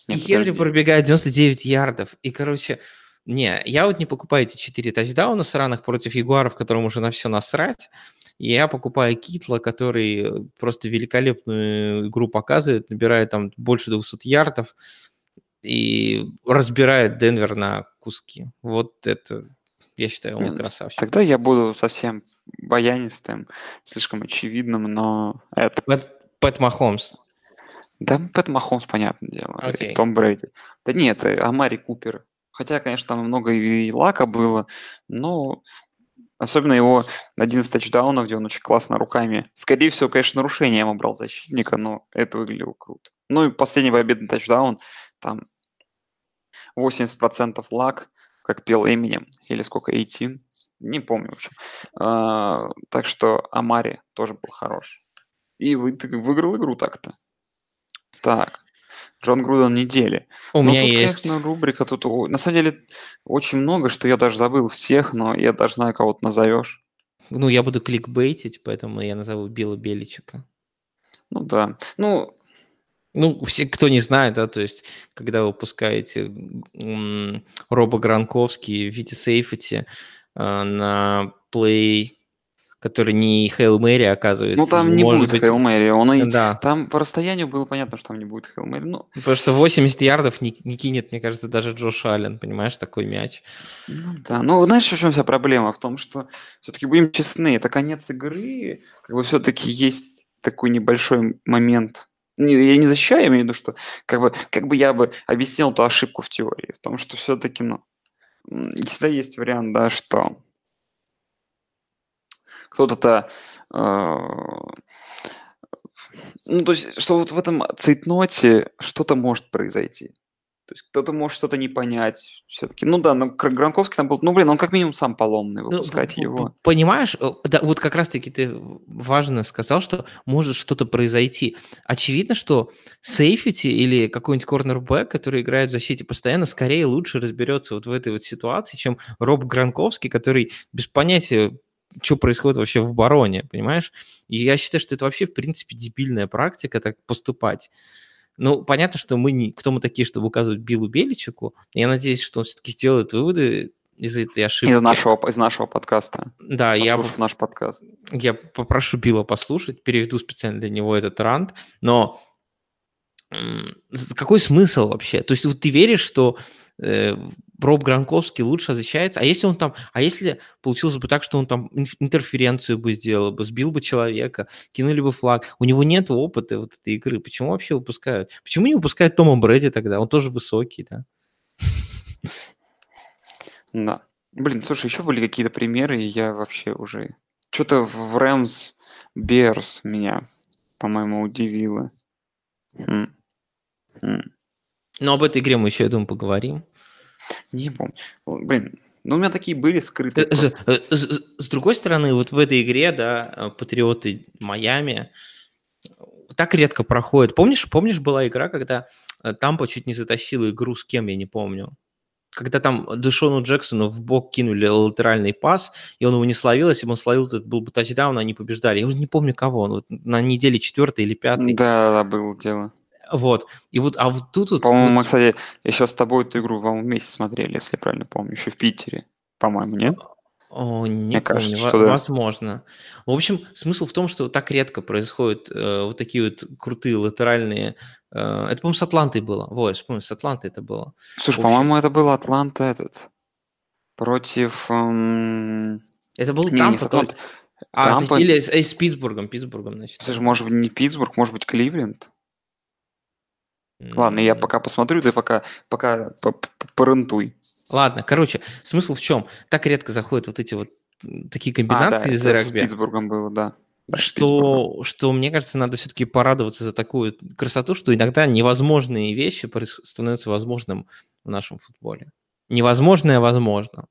[SPEAKER 2] И
[SPEAKER 3] Нет,
[SPEAKER 2] Хенри
[SPEAKER 3] подожди.
[SPEAKER 2] пробегает 99 ярдов. И, короче, не, я вот не покупаю эти 4 тачдауна сраных против Ягуаров, которым уже на все насрать. Я покупаю Китла, который э, просто великолепную игру показывает, набирает там больше 200 ярдов и разбирает Денвер на куски. Вот это, я считаю, он
[SPEAKER 3] Нет,
[SPEAKER 2] красавчик.
[SPEAKER 3] Тогда я буду совсем баянистым, слишком очевидным, но это...
[SPEAKER 2] Пэт, Пэт Махомс.
[SPEAKER 3] Да, Пэт Махомс, понятное дело,
[SPEAKER 2] Окей.
[SPEAKER 3] Том Брэди. Да нет, э, Амари Купер. Хотя, конечно, там много и лака было, но особенно его 11 тачдаунов, где он очень классно руками. Скорее всего, конечно, нарушением убрал защитника, но это выглядело круто. Ну и последний победный тачдаун, там 80% лак, как пел Эминем, или сколько, 18, не помню, в общем. А, так что Амари тоже был хорош. И вы, выиграл игру так-то. Так, Джон Груден недели.
[SPEAKER 2] У
[SPEAKER 3] Ну,
[SPEAKER 2] меня
[SPEAKER 3] тут,
[SPEAKER 2] есть...
[SPEAKER 3] конечно, рубрика тут... о- На самом деле, очень много, что я даже забыл всех, но я даже знаю, кого ты назовешь.
[SPEAKER 2] Ну, я буду кликбейтить, поэтому я назову Билла Беличика.
[SPEAKER 3] Ну да. Ну,
[SPEAKER 2] Ну, все, кто не знает, да, то есть, когда вы выпускаете м, Роба Гранковский в виде сейфити э, на плей, который не Хейл Мэри, оказывается.
[SPEAKER 3] ну там не
[SPEAKER 2] может
[SPEAKER 3] будет
[SPEAKER 2] быть-
[SPEAKER 3] Хейл Мэри. Он и...
[SPEAKER 2] Да,
[SPEAKER 3] Там по расстоянию было понятно, что там не будет Хейл Мэри. Ну,
[SPEAKER 2] потому что 80 ярдов не, не кинет, мне кажется, даже Джош Аллен, понимаешь, такой мяч.
[SPEAKER 3] ну да. Ну, знаешь, в чем вся проблема? В том, что все-таки будем честны, это конец игры. Как бы все-таки есть такой небольшой момент. Я не защищаю, я имею в виду, что как бы, как бы я бы объяснил эту ошибку в теории. В том, что все-таки, ну, всегда есть вариант, да, что кто-то э, ну, то есть, что вот в этом цейтноте что-то может произойти. То есть кто-то может что-то не понять все-таки. Ну да, но Гранковский там был, ну блин, он как минимум сам поломный,
[SPEAKER 2] Ну,
[SPEAKER 3] выпускать
[SPEAKER 2] п-
[SPEAKER 3] его.
[SPEAKER 2] Понимаешь, э, да, вот как раз-таки ты важно сказал, что может что-то произойти. Очевидно, что сейфити или какой-нибудь корнербэк, который играет в защите постоянно, скорее лучше разберется вот в этой вот ситуации, чем Роб Гранковский, который без понятия, что происходит вообще в обороне, понимаешь? И я считаю, что это вообще, в принципе, дебильная практика так поступать. Ну, понятно, что мы не... Кто мы такие, чтобы указывать Биллу Беличику? Я надеюсь, что он все-таки сделает выводы из этой ошибки.
[SPEAKER 3] Из нашего, из нашего подкаста.
[SPEAKER 2] Да, я,
[SPEAKER 3] Послушав наш подкаст.
[SPEAKER 2] я попрошу Билла послушать, переведу специально для него этот рант, но какой смысл вообще? То есть вот ты веришь, что э, Роб Гранковский лучше защищается, а если он там, а если получилось бы так, что он там интерференцию бы сделал бы, сбил бы человека, кинули бы флаг, у него нет опыта вот этой игры, почему вообще выпускают? Почему не выпускают Тома Брэди тогда? Он тоже высокий, да?
[SPEAKER 3] Да. Блин, слушай, еще были какие-то примеры, и я вообще уже... Что-то в Рэмс Берс меня, по-моему, удивило. Хм. Хм.
[SPEAKER 2] Но об этой игре мы еще, я думаю, поговорим.
[SPEAKER 3] Не помню. Блин, ну у меня такие были скрытые.
[SPEAKER 2] Э, С,
[SPEAKER 3] просто.
[SPEAKER 2] э, с- с другой стороны, вот в этой игре, да, э, Патриоты Майами так редко проходят. Помнишь, помнишь, была игра, когда Тампа чуть не затащила игру с кем, я не помню. Когда там Дэшону Джексону в бок кинули латеральный пас, и он его не словил, если бы он словил, это был бы тачдаун, они побеждали. Я уже не помню кого, он вот на неделе четвертый или пятый.
[SPEAKER 3] Да, да, было дело.
[SPEAKER 2] Вот. И вот, а вот тут вот...
[SPEAKER 3] По-моему, мы, кстати, еще с тобой эту игру, по-моему, вместе смотрели, если я правильно помню, еще в Питере. По-моему, нет?
[SPEAKER 2] О, не
[SPEAKER 3] Мне
[SPEAKER 2] помню,
[SPEAKER 3] кажется, что да.
[SPEAKER 2] возможно. В общем, смысл в том, что так редко происходят э, вот такие вот крутые латеральные... э, это, по-моему, с Атлантой было. Во, я вспомнил, с Атлантой это было.
[SPEAKER 3] Слушай,
[SPEAKER 2] В
[SPEAKER 3] по-моему, это был Атланта этот. Против... эм,
[SPEAKER 2] Это был
[SPEAKER 3] Не, не
[SPEAKER 2] Тампа,
[SPEAKER 3] с
[SPEAKER 2] то-
[SPEAKER 3] Атлантой.
[SPEAKER 2] А,
[SPEAKER 3] Тампа.
[SPEAKER 2] или с, э, с Питтсбургом, Питтсбургом, значит.
[SPEAKER 3] Слушай, может быть, не Питтсбург, может быть, Кливленд. Ладно, я пока посмотрю, ты пока, пока по- по- порентуй.
[SPEAKER 2] Ладно, короче, смысл в чем? Так редко заходят вот эти вот такие
[SPEAKER 3] А, да,
[SPEAKER 2] комбинации из
[SPEAKER 3] это с
[SPEAKER 2] регби.
[SPEAKER 3] Питтсбургом было, да.
[SPEAKER 2] Что, что мне кажется, надо все-таки порадоваться за такую красоту, что иногда невозможные вещи становятся возможным в нашем футболе. Невозможное возможно.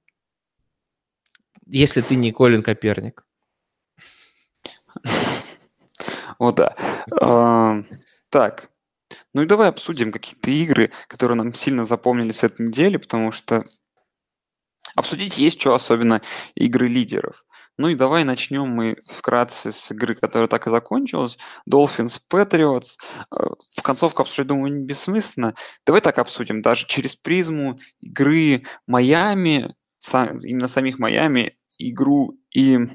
[SPEAKER 2] Если ты не Колин Коперник.
[SPEAKER 3] О, да. Так. Ну и давай обсудим какие-то игры, которые нам сильно запомнились этой недели, потому что обсудить есть что, особенно игры лидеров. Ну и давай начнем мы вкратце с игры, которая так и закончилась. Dolphins Patriots. Э, В концовку обсуждать, думаю, не бессмысленно. Давай так обсудим, даже через призму игры Майами, именно самих Майами, игру и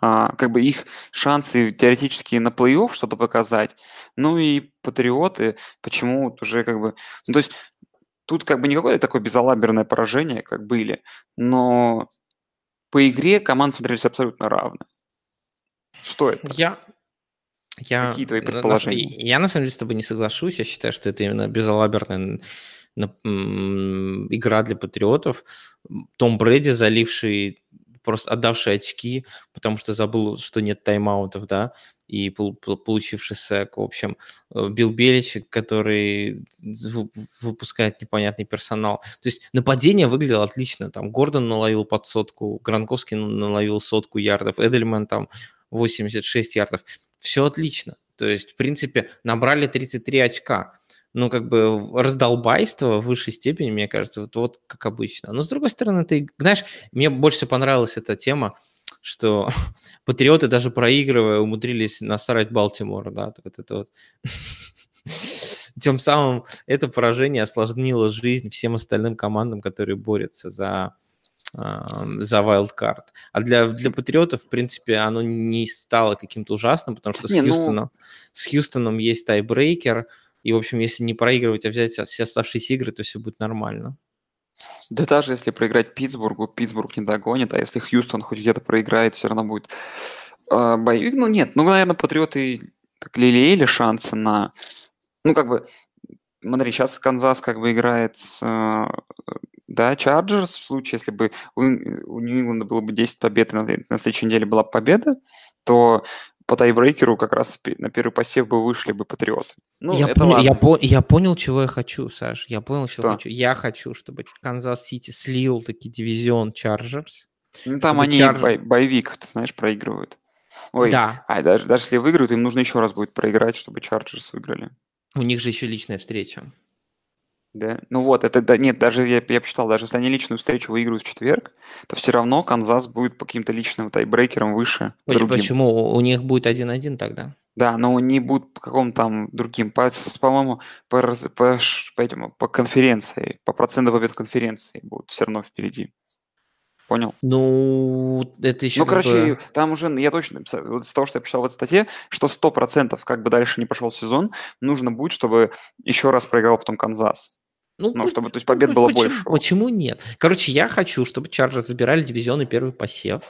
[SPEAKER 3] а, как бы их шансы теоретически на плей-офф что-то показать. Ну и патриоты, почему уже как бы... Ну, то есть тут как бы не какое-то такое безалаберное поражение, как были, но по игре команды смотрелись абсолютно равно. Что это?
[SPEAKER 2] Я... Я,
[SPEAKER 3] Какие твои
[SPEAKER 2] на- на-
[SPEAKER 3] предположения?
[SPEAKER 2] я на самом деле с тобой не соглашусь. Я считаю, что это именно безалаберная игра для патриотов. Том Брэди, заливший, просто отдавший очки, потому что забыл, что нет тайм-аутов, да, и пол- пол- получивший сек. В общем, э, Билл Беличек, который выпускает непонятный персонал. То есть нападение выглядело отлично. Там Гордон наловил под сотку, Гранковский наловил сотку ярдов, Эдельман там 86 ярдов. Все отлично. То есть, в принципе, набрали 33 очка. Ну, как бы раздолбайство в высшей степени, мне кажется, вот, вот как обычно. Но, с другой стороны, ты, знаешь, мне больше всего понравилась эта тема, что патриоты даже проигрывая умудрились насрать Балтимору, да, вот это вот. Тем самым это поражение осложнило жизнь всем остальным командам, которые борются за, за wildcard. А для, для патриотов, в принципе, оно не стало каким-то ужасным, потому что с,
[SPEAKER 3] Не, ну-
[SPEAKER 2] Хьюстоном, с Хьюстоном есть тайбрейкер, и, в общем, если не проигрывать, а взять все оставшиеся игры, то все будет нормально.
[SPEAKER 3] Да даже если проиграть Питтсбургу, Питтсбург не догонит, а если Хьюстон хоть где-то проиграет, все равно будет э, bye week. Ну нет, ну, наверное, патриоты так лелеяли шансы на... Ну, как бы, смотри, сейчас Канзас как бы играет с, э, да, Чарджерс, в случае, если бы у, у Нью-Ингланда было бы 10 побед, и на, на следующей неделе была бы победа, то по тайбрейкеру как раз на первый посев бы вышли бы патриоты. Ну,
[SPEAKER 2] я,
[SPEAKER 3] это
[SPEAKER 2] понял, я, по- я понял, чего я хочу, Саш. Я понял, чего
[SPEAKER 3] Что?
[SPEAKER 2] хочу. Я хочу, чтобы Канзас-Сити слил таки дивизион Чарджерс.
[SPEAKER 3] Ну, там они
[SPEAKER 2] Чарж-
[SPEAKER 3] бой- боевик, ты знаешь, проигрывают. Ой,
[SPEAKER 2] Да,
[SPEAKER 3] а даже, даже если выиграют, им нужно еще раз будет проиграть, чтобы Чарджерс выиграли.
[SPEAKER 2] у них же еще личная встреча.
[SPEAKER 3] Да? Ну вот, это да, нет, даже я, я посчитал, даже если они личную встречу выиграют в четверг, то все равно Канзас будет по каким-то личным тайбрейкерам выше другим.
[SPEAKER 2] Почему? У них будет 1-1 тогда.
[SPEAKER 3] Да, но они будут по какому-то там другим, по, по-моему, по, по, по, по конференции, по проценту побед конференции будут все равно впереди. Понял?
[SPEAKER 2] Ну, это еще
[SPEAKER 3] Ну, короче,
[SPEAKER 2] бы-
[SPEAKER 3] там уже, я точно, написал, вот из того, что я писал в этой статье, что 100% как бы дальше не пошел сезон, нужно будет, чтобы еще раз проиграл потом Канзас. Ну,
[SPEAKER 2] по-
[SPEAKER 3] чтобы, то есть, побед
[SPEAKER 2] по-
[SPEAKER 3] было
[SPEAKER 2] почему,
[SPEAKER 3] больше.
[SPEAKER 2] Почему нет? Короче, я хочу, чтобы Чарджерс забирали дивизионный первый посев.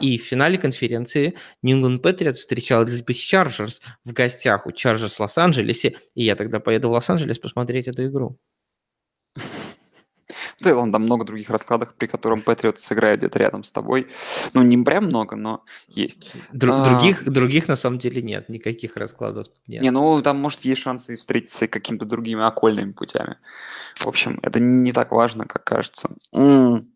[SPEAKER 2] И в финале конференции New England Patriots встречалась бы с Чарджерс в гостях у Чарджерс в Лос-Анджелесе. И я тогда поеду в Лос-Анджелес посмотреть эту игру.
[SPEAKER 3] Да, и ладно, там много других раскладов, при котором Патриот сыграет где-то рядом с тобой. Ну, не прям много, но есть.
[SPEAKER 2] Дру-
[SPEAKER 3] А.
[SPEAKER 2] других, других на самом деле нет. Никаких раскладов нет.
[SPEAKER 3] Не, ну там, может, есть шансы встретиться какими-то другими окольными путями. В общем, это не так важно, как кажется. М.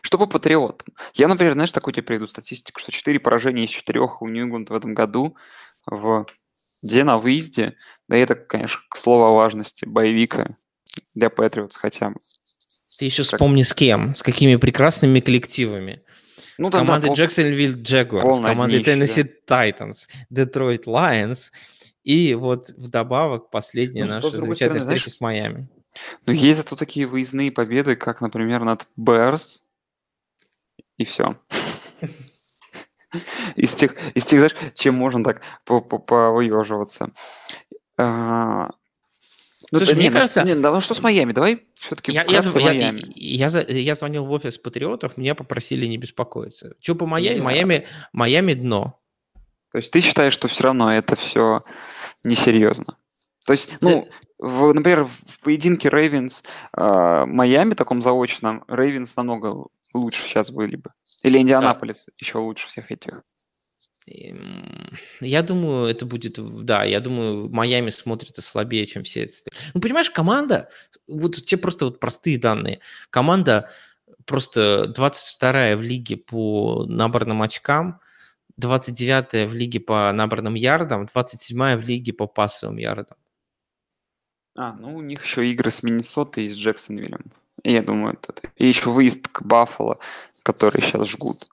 [SPEAKER 3] Что по патриотам? Я, например, знаешь, такую тебе приведу статистику, что 4 поражения из 4 у Нью-Ингланд в этом году в где на выезде. Да это, конечно, к слову о важности боевика для Патриотс хотя бы.
[SPEAKER 2] Ты еще
[SPEAKER 3] Как-
[SPEAKER 2] вспомни с кем, с какими прекрасными коллективами.
[SPEAKER 3] Ну,
[SPEAKER 2] с
[SPEAKER 3] да, да,
[SPEAKER 2] командой
[SPEAKER 3] пол-
[SPEAKER 2] Jacksonville Jaguars, с командой
[SPEAKER 3] днище,
[SPEAKER 2] Tennessee Titans, Detroit Lions и вот вдобавок последняя
[SPEAKER 3] Ну,
[SPEAKER 2] наша замечательная
[SPEAKER 3] стороны,
[SPEAKER 2] встреча с Майами.
[SPEAKER 3] Но есть зато такие выездные победы, как, например, над Берс, и все. Из тех, из тех, знаешь, чем можно так повыеживаться. А, ну,
[SPEAKER 2] Слушай,
[SPEAKER 3] да
[SPEAKER 2] мне
[SPEAKER 3] не, ну,
[SPEAKER 2] кажется-
[SPEAKER 3] не, да, ну что с Майами? Давай все-таки
[SPEAKER 2] Я, я, я-
[SPEAKER 3] Майами.
[SPEAKER 2] я за- я звонил в офис Патриотов, меня попросили не беспокоиться. Что по Майами?
[SPEAKER 3] Не
[SPEAKER 2] Майами, Майами дно.
[SPEAKER 3] То есть ты считаешь, что все равно это все несерьезно? То есть, ну, в, например, в поединке Рейвенс Майами таком заочном, Рейвенс намного лучше сейчас были бы. Или Индианаполис еще лучше всех этих.
[SPEAKER 2] Эм, Я думаю, это будет, да, я думаю, Майами смотрится слабее, чем все это. Ну, понимаешь, команда, вот те просто вот простые данные. Команда просто 22 в лиге по наборным очкам, 29 в лиге по наборным ярдам, 27 в лиге по пассовым ярдам.
[SPEAKER 3] А, ну у них еще игры с Миннесотой и с Джексонвиллем. Я думаю, это... И еще выезд к Баффало, которые сейчас жгут.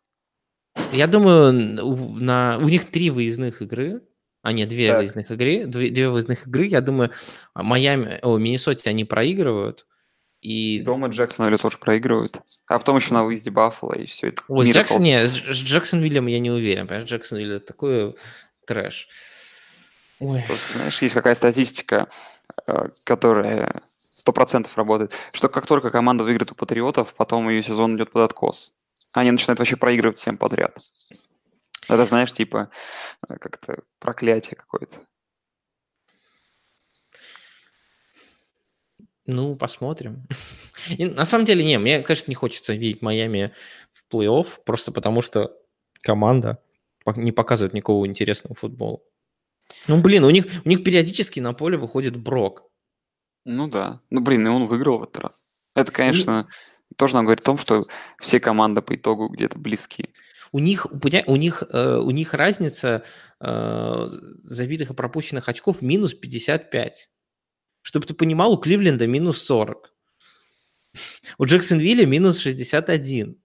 [SPEAKER 2] Я думаю, у, на, у них три выездных игры, а нет, две
[SPEAKER 3] Так.
[SPEAKER 2] выездных игры, две, две выездных игры. Я думаю, а, Майами, о, Миннесоте они проигрывают. И
[SPEAKER 3] Дома Джексонвилля тоже проигрывают. А потом еще на выезде Баффало, и все это.
[SPEAKER 2] вот. Джексон, не, с Дж- с Джексонвиллем я не уверен. Понимаешь, Джексонвилл это такой трэш. Ой.
[SPEAKER 3] Просто, знаешь, есть какая статистика, э, которая сто процентов работает, что как только команда выиграет у Патриотов, потом ее сезон идет под откос. Они начинают вообще проигрывать всем подряд. Это, знаешь, типа, э, как-то проклятие какое-то.
[SPEAKER 2] Ну, посмотрим. И на самом деле, не, мне, конечно, не хочется видеть Майами в плей-офф, просто потому что команда не показывает никакого интересного футбола. Ну, блин, у них, у них периодически на поле выходит Брок.
[SPEAKER 3] Ну да. Ну, блин, и он выиграл в этот раз. Это, конечно, тоже нам говорит о том, что все команды по итогу где-то близки.
[SPEAKER 2] У них, у них, э, у них разница э, забитых и пропущенных очков минус 55. Чтобы ты понимал, у Кливленда минус 40. У Джексонвилля минус 61.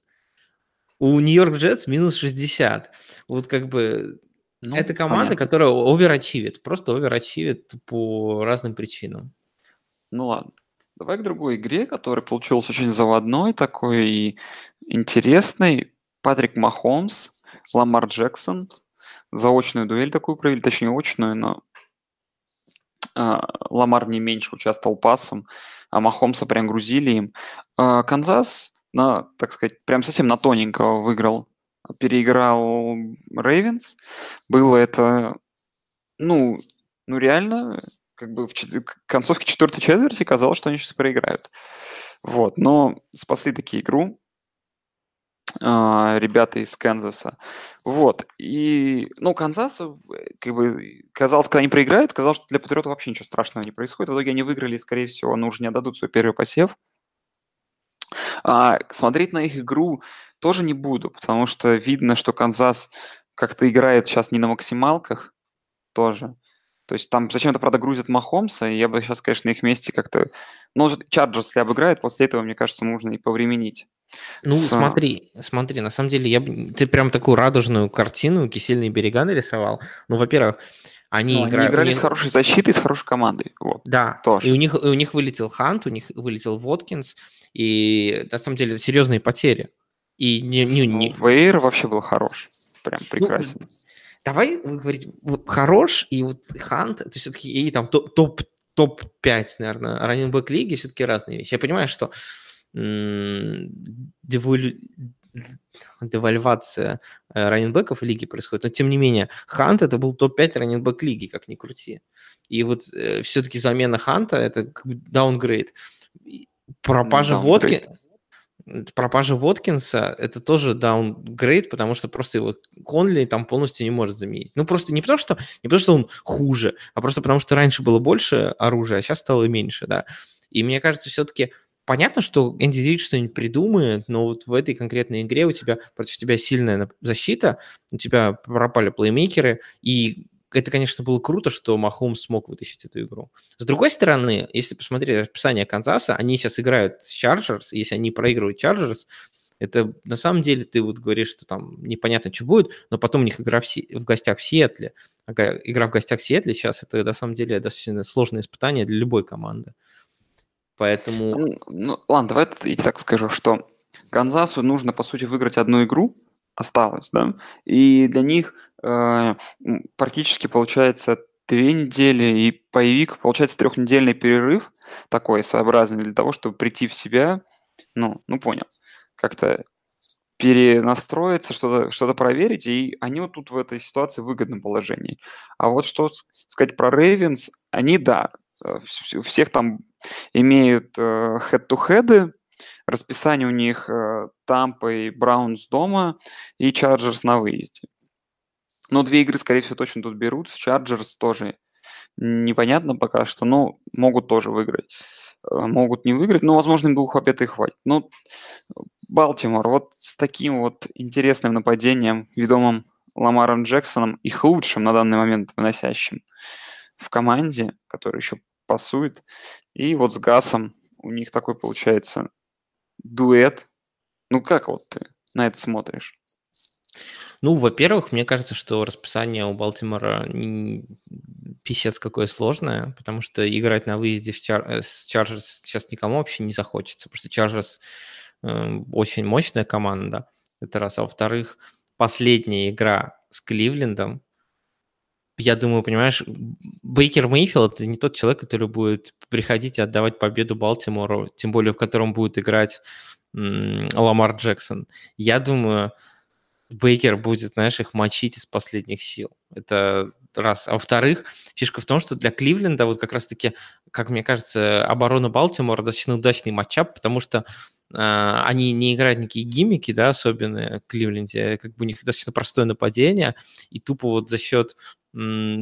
[SPEAKER 2] У Нью-Йорк Джетс минус 60. Вот как бы
[SPEAKER 3] Ну,
[SPEAKER 2] это команда,
[SPEAKER 3] понятно.
[SPEAKER 2] которая оверачивит, просто оверачивит по разным причинам.
[SPEAKER 3] Ну ладно. Давай к другой игре, которая получилась очень заводной, такой и интересной. Патрик Махомс, Ламар Джексон. Заочную дуэль такую провели, точнее очную, но а, Ламар не меньше участвовал пасом, а Махомса прям грузили им. А, Канзас, на, так сказать, прям совсем на тоненького выиграл, переиграл Рейвенс. Было это, ну, ну реально, как бы в чет- концовке четвертой четверти казалось, что они сейчас проиграют. Вот, но спасли таки игру а, ребята из Канзаса. Вот, и, ну, Канзас, э, как бы, казалось, когда они проиграют, казалось, что для Патриотов вообще ничего страшного не происходит. В итоге они выиграли, и, скорее всего, ну, уже не отдадут свой первый посев. А, смотреть на их игру тоже не буду, потому что видно, что Канзас как-то играет сейчас не на максималках тоже. То есть там зачем-то, правда, грузят Махомса, и я бы сейчас, конечно, на их месте как-то... Ну, Чарджерс, если обыграет, после этого, мне кажется, можно и повременить.
[SPEAKER 2] Ну,
[SPEAKER 3] С-
[SPEAKER 2] смотри, смотри, на самом деле, я, б- ты прям такую радужную картину «Кисельные берега» нарисовал. Ну, во-первых, они,
[SPEAKER 3] Ну, они
[SPEAKER 2] играют... у
[SPEAKER 3] играли
[SPEAKER 2] них-
[SPEAKER 3] с хорошей защитой, с хорошей командой. Вот.
[SPEAKER 2] Да,
[SPEAKER 3] Тоже.
[SPEAKER 2] и у них, и у них вылетел Хант, у них вылетел Воткинс, и на самом деле это серьезные потери. И не, не-
[SPEAKER 3] Ну,
[SPEAKER 2] не-
[SPEAKER 3] Вейер вообще был хорош.
[SPEAKER 2] Ну,
[SPEAKER 3] Прям прекрасен.
[SPEAKER 2] Давай вот говорить, вот хорош, и вот Хант, это все-таки и там топ, топ, топ-5, наверное, раннинг лиги все-таки разные вещи. Я понимаю, что м, деволь- девальвация э, раннинбеков в лиге происходит, но тем не менее, Хант это был топ-5 раннинбек лиги, как ни крути. И вот все-таки замена Ханта это как бы даунгрейд. Пропажа
[SPEAKER 3] даунгрейд.
[SPEAKER 2] Водки, пропажа Воткинса это тоже даунгрейд, потому что просто его Конли там полностью не может заменить. Ну просто не потому что не потому что он хуже, а просто потому что раньше было больше оружия, а сейчас стало меньше, да. И мне кажется, все-таки понятно, что Энди Рид что-нибудь придумает, но вот в этой конкретной игре у тебя против тебя сильная защита, у тебя пропали плеймейкеры, и это, конечно, было круто, что Махум смог вытащить эту игру. С другой стороны, если посмотреть расписание Канзаса, они сейчас играют с Чарджерс, если они проигрывают Чарджерс, это на самом деле ты вот говоришь, что там непонятно, что будет, но потом у них игра в, в гостях в Сиэтле. Игра в гостях в Сиэтле сейчас это на самом деле достаточно сложное испытание для любой команды. Поэтому
[SPEAKER 3] Ну, ну, ладно, давай я так скажу, что Канзасу нужно, по сути, выиграть одну игру, осталось, да, и для них э, практически получается две недели и боевик, получается трехнедельный перерыв такой своеобразный для того, чтобы прийти в себя, ну, ну понял, как-то перенастроиться, что-то что проверить, и они вот тут в этой ситуации в выгодном положении. А вот что сказать про Рейвенс, они, да, э, всех там имеют э, head-to-head, расписание у них э, Тампа и Браунс дома и Чарджерс на выезде. Но две игры, скорее всего, точно тут берут. С Чарджерс тоже непонятно пока что, но могут тоже выиграть. Э, могут не выиграть, но, возможно, им двух побед и хватит. Ну, Балтимор, вот с таким вот интересным нападением, ведомым Ламаром Джексоном, их лучшим на данный момент выносящим в команде, который еще пасует, и вот с Гасом у них такой получается дуэт. Ну, как вот ты на это смотришь?
[SPEAKER 2] Ну, во-первых, мне кажется, что расписание у Балтимора писец какое сложное, потому что играть на выезде в Чар... Э, с Чарджерс сейчас никому вообще не захочется, потому что Чарджерс э, очень мощная команда, это раз. А во-вторых, последняя игра с Кливлендом, я думаю, понимаешь, Бейкер Мейфилд это не тот человек, который будет приходить и отдавать победу Балтимору, тем более в котором будет играть Ламар Джексон. Я думаю, Бейкер будет, знаешь, их мочить из последних сил. Это раз. А во-вторых, фишка в том, что для Кливленда вот как раз-таки, как мне кажется, оборона Балтимора достаточно удачный матчап, потому что э, они не играют никакие гиммики, да, особенно в Кливленде, как бы у них достаточно простое нападение, и тупо вот за счет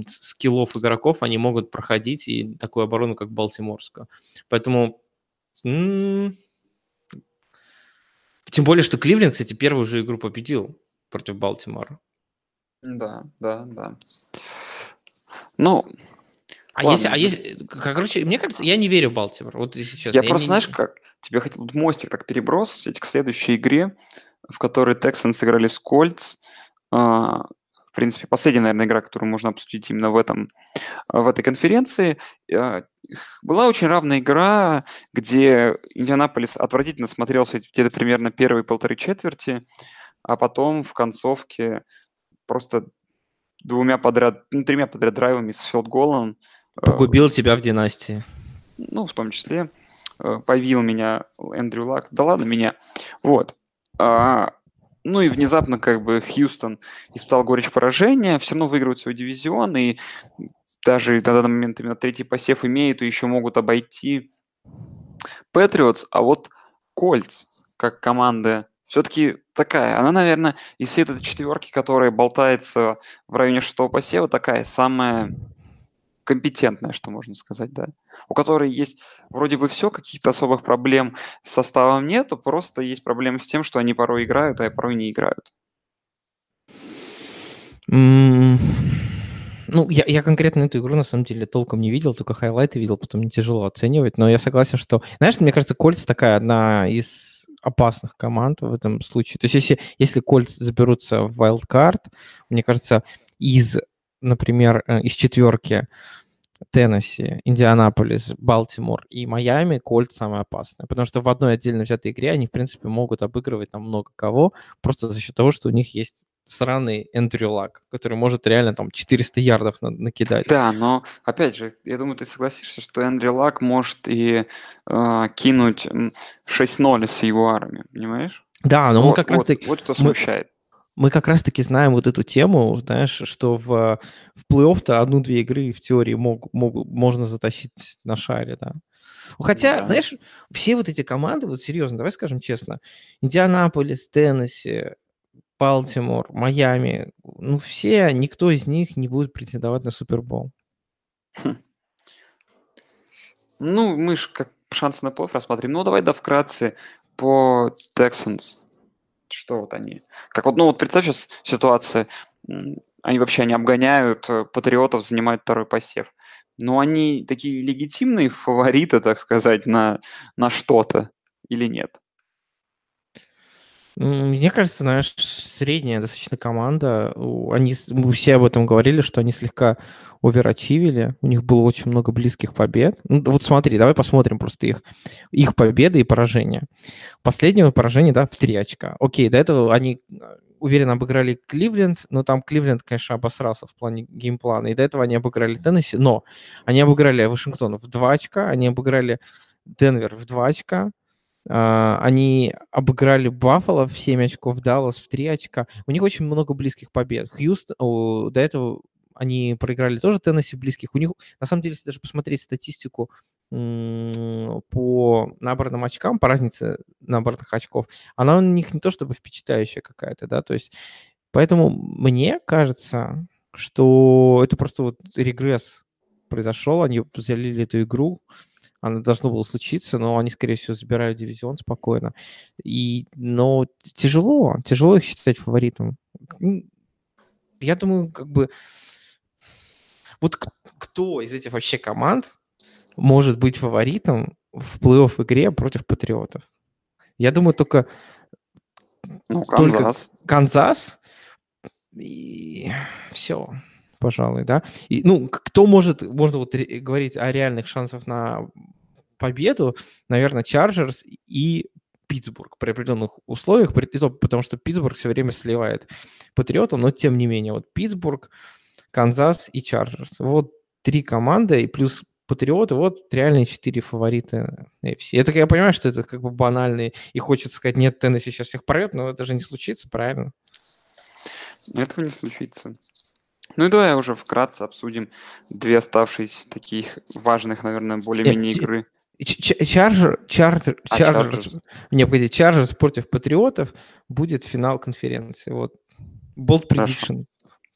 [SPEAKER 2] скиллов игроков они могут проходить и такую оборону, как Балтиморскую. Поэтому м- тем более, что Кливленд, кстати, первую же игру победил против Балтимора.
[SPEAKER 3] Да, да, да. Ну,
[SPEAKER 2] А если, а если, короче, мне кажется, я не верю в Балтимор. Вот если честно.
[SPEAKER 3] Я, просто,
[SPEAKER 2] не-
[SPEAKER 3] знаешь, как? Тебе хотел тут мостик так перебросить к следующей игре, в которой Texans сыграли с Кольц. В принципе, последняя, наверное, игра, которую можно обсудить именно в, этом, в этой конференции. А, Была очень равная игра, где Индианаполис отвратительно смотрелся где-то примерно первые полторы четверти а потом в концовке просто двумя подряд, ну, тремя подряд драйвами с филдголом.
[SPEAKER 2] э, Погубил тебя в династии.
[SPEAKER 3] Ну, в том числе. Э, Повил меня Эндрю Лак. Да ладно меня. Вот. А, ну и внезапно как бы Хьюстон испытал горечь поражения, все равно выигрывает свой дивизион, и даже на данный момент именно третий посев имеют и еще могут обойти Патриотс, а вот Кольц, как команда все-таки такая, она, наверное, из всей этой четверки, которая болтается в районе шестого посева, такая самая компетентная, что можно сказать, да. У которой есть вроде бы все, каких-то особых проблем с составом нету, просто есть проблемы с тем, что они порой играют, а порой не играют.
[SPEAKER 2] Ну, я, я конкретно эту игру на самом деле толком не видел, только хайлайты видел, потом мне тяжело оценивать, но я согласен, что... Знаешь, мне кажется, Кольц такая одна из опасных команд в этом случае. То есть если, если Кольц заберутся в wildcard, мне кажется, из, например, э, из четверки Теннесси, Индианаполис, Балтимор и Майами Кольт самое опасное. Потому что в одной отдельно взятой игре они, в принципе, могут обыгрывать там много кого, просто за счет того, что у них есть сраный Эндрю Лак, который может реально там 400 ярдов на- накидать.
[SPEAKER 3] Да, но опять же, я думаю, ты согласишься, что Эндрю Лак может и э, кинуть 6-0 с его армией, понимаешь?
[SPEAKER 2] Да, но
[SPEAKER 3] вот,
[SPEAKER 2] мы как
[SPEAKER 3] вот,
[SPEAKER 2] раз таки...
[SPEAKER 3] Вот
[SPEAKER 2] мы,
[SPEAKER 3] смущает.
[SPEAKER 2] Мы как раз-таки знаем вот эту тему, знаешь, что в, в плей-офф-то одну-две игры в теории мог, мог, можно затащить на шаре, да. Хотя, да. знаешь, все вот эти команды, вот серьезно, давай скажем честно, Индианаполис, Теннесси, Балтимор, Майами, ну все, никто из них не будет претендовать на Супербол.
[SPEAKER 3] Хм. Ну, мы же как шансы на плей рассмотрим. Ну, давай да вкратце по Texans. Что вот они? Как вот, ну вот представь сейчас ситуация, они вообще не обгоняют э, патриотов, занимают второй посев. Но они такие легитимные фавориты, так сказать, на, на что-то или нет?
[SPEAKER 2] Мне кажется, знаешь, средняя достаточно команда. Они, мы все об этом говорили, что они слегка оверачивили. У них было очень много близких побед. Ну, вот смотри, давай посмотрим просто их, их победы и поражения. Последнее поражение, да, в три очка. Окей, до этого они уверенно обыграли Кливленд, но там Кливленд, конечно, обосрался в плане геймплана. И до этого они обыграли Теннесси, но они обыграли Вашингтон в два очка, они обыграли Денвер в два очка, они обыграли Баффало в 7 очков, Даллас в 3 очка. У них очень много близких побед. Хьюстон, до этого они проиграли тоже Теннесси близких. У них, на самом деле, если даже посмотреть статистику по набранным очкам, по разнице набранных очков, она у них не то чтобы впечатляющая какая-то, да, то есть поэтому мне кажется, что это просто вот регресс произошел, они залили эту игру, она должно было случиться, но они, скорее всего, забирают дивизион спокойно. И, но тяжело, тяжело их считать фаворитом. Я думаю, как бы... Вот кто из этих вообще команд может быть фаворитом в плей-офф игре против Патриотов? Я думаю, только,
[SPEAKER 3] ну,
[SPEAKER 2] Канзас. только Канзас и все пожалуй, да. И, ну, кто может, можно вот говорить о реальных шансах на победу, наверное, Чарджерс и Питтсбург при определенных условиях, при, то, потому что Питтсбург все время сливает Патриотам, но тем не менее, вот Питтсбург, Канзас и Чарджерс. Вот три команды и плюс Патриоты, вот реальные четыре фаворита AFC. Это я понимаю, что это как бы банальный, и хочется сказать, нет, Теннесси сейчас всех порвет, но это же не случится, правильно?
[SPEAKER 3] Этого не случится. Ну и давай уже вкратце обсудим две оставшиеся таких важных, наверное, более-менее игры.
[SPEAKER 2] Чарджер, Чарджер, а, Чарджерс, не, погоди, Чарджерс против Патриотов будет финал конференции. Вот. Bold prediction.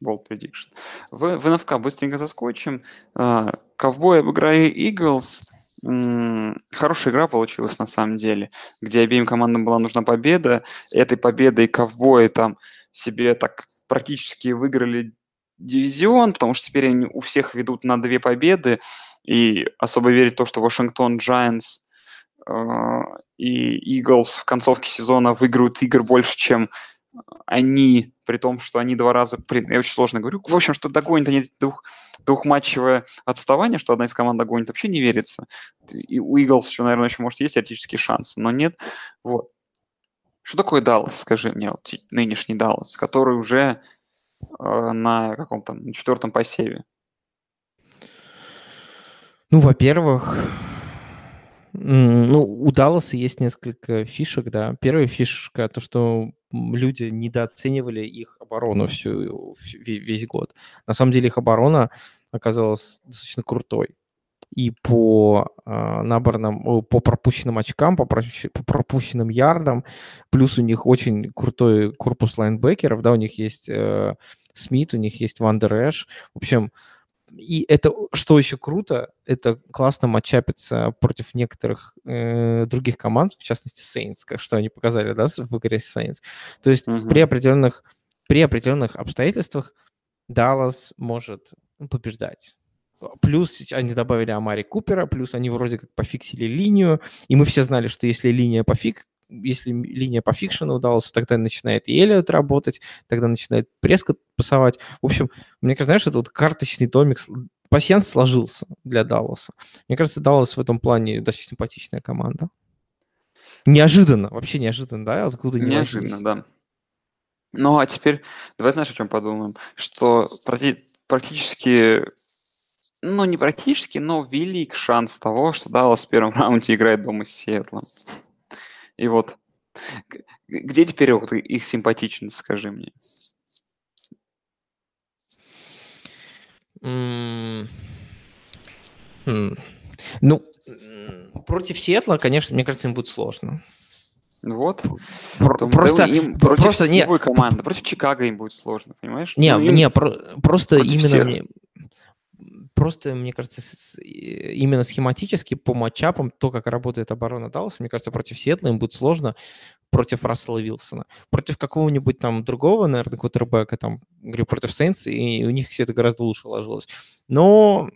[SPEAKER 3] Bold prediction. В, в НФК быстренько заскочим. А, ковбои обыграли Eagles. Хорошая игра получилась на самом деле, где обеим командам была нужна победа. Этой победой ковбои там себе так практически выиграли дивизион, потому что теперь они у всех ведут на две победы, и особо верить в то, что Вашингтон Giants э, и Eagles в концовке сезона выиграют игр больше, чем они, при том, что они два раза, блин, я очень сложно говорю, в общем, что догонят они двух, двухматчевое отставание, что одна из команд догонит, вообще не верится. И у Eagles еще, наверное, еще может есть теоретический шанс, но нет. Вот. Что такое Даллас, скажи мне, вот, нынешний Даллас, который уже на каком-то на четвертом посеве?
[SPEAKER 2] Ну, во-первых, ну, у Далласа есть несколько фишек, да. Первая фишка то, что люди недооценивали их оборону всю, весь год. На самом деле их оборона оказалась достаточно крутой. И по э, набранным, по пропущенным очкам, по, по пропущенным ярдам, плюс у них очень крутой корпус лайнбекеров, да, у них есть э, Смит, у них есть Вандер Эш. В общем, и это, что еще круто, это классно матчапиться против некоторых э, других команд, в частности Saints, как что они показали, да, в игре Saints. То есть uh-huh. при определенных при определенных обстоятельствах Даллас может побеждать. Плюс они добавили Амари Купера, плюс они вроде как пофиксили линию, и мы все знали, что если линия пофик, если линия по фикшену удалась, тогда начинает и Эллиот работать, тогда начинает Прескот пасовать. В общем, мне кажется, знаешь, это вот карточный домик, пассианс сложился для Далласа. Мне кажется, Даллас в этом плане достаточно симпатичная команда. Неожиданно, вообще неожиданно, да? Откуда
[SPEAKER 3] не Неожиданно, да. Ну, а теперь давай знаешь, о чем подумаем? Что практически ну, не практически, но велик шанс того, что Даллас в первом раунде играет дома с Сиэтлом. И вот, где теперь вот их симпатичность, скажи мне?
[SPEAKER 2] Хм. Ну, против Сиэтла, конечно, мне кажется, им будет сложно.
[SPEAKER 3] Вот.
[SPEAKER 2] Про- просто им
[SPEAKER 3] против
[SPEAKER 2] просто
[SPEAKER 3] не команды, против Чикаго им будет сложно, понимаешь?
[SPEAKER 2] Не, ну, им... не, про- просто именно мне, просто, мне кажется, именно схематически по матчапам, то, как работает оборона Далласа, мне кажется, против Сиэтла им будет сложно против Рассела Вилсона. Против какого-нибудь там другого, наверное, квотербека, там, говорю, против Сейнс, и у них все это гораздо лучше ложилось. Но...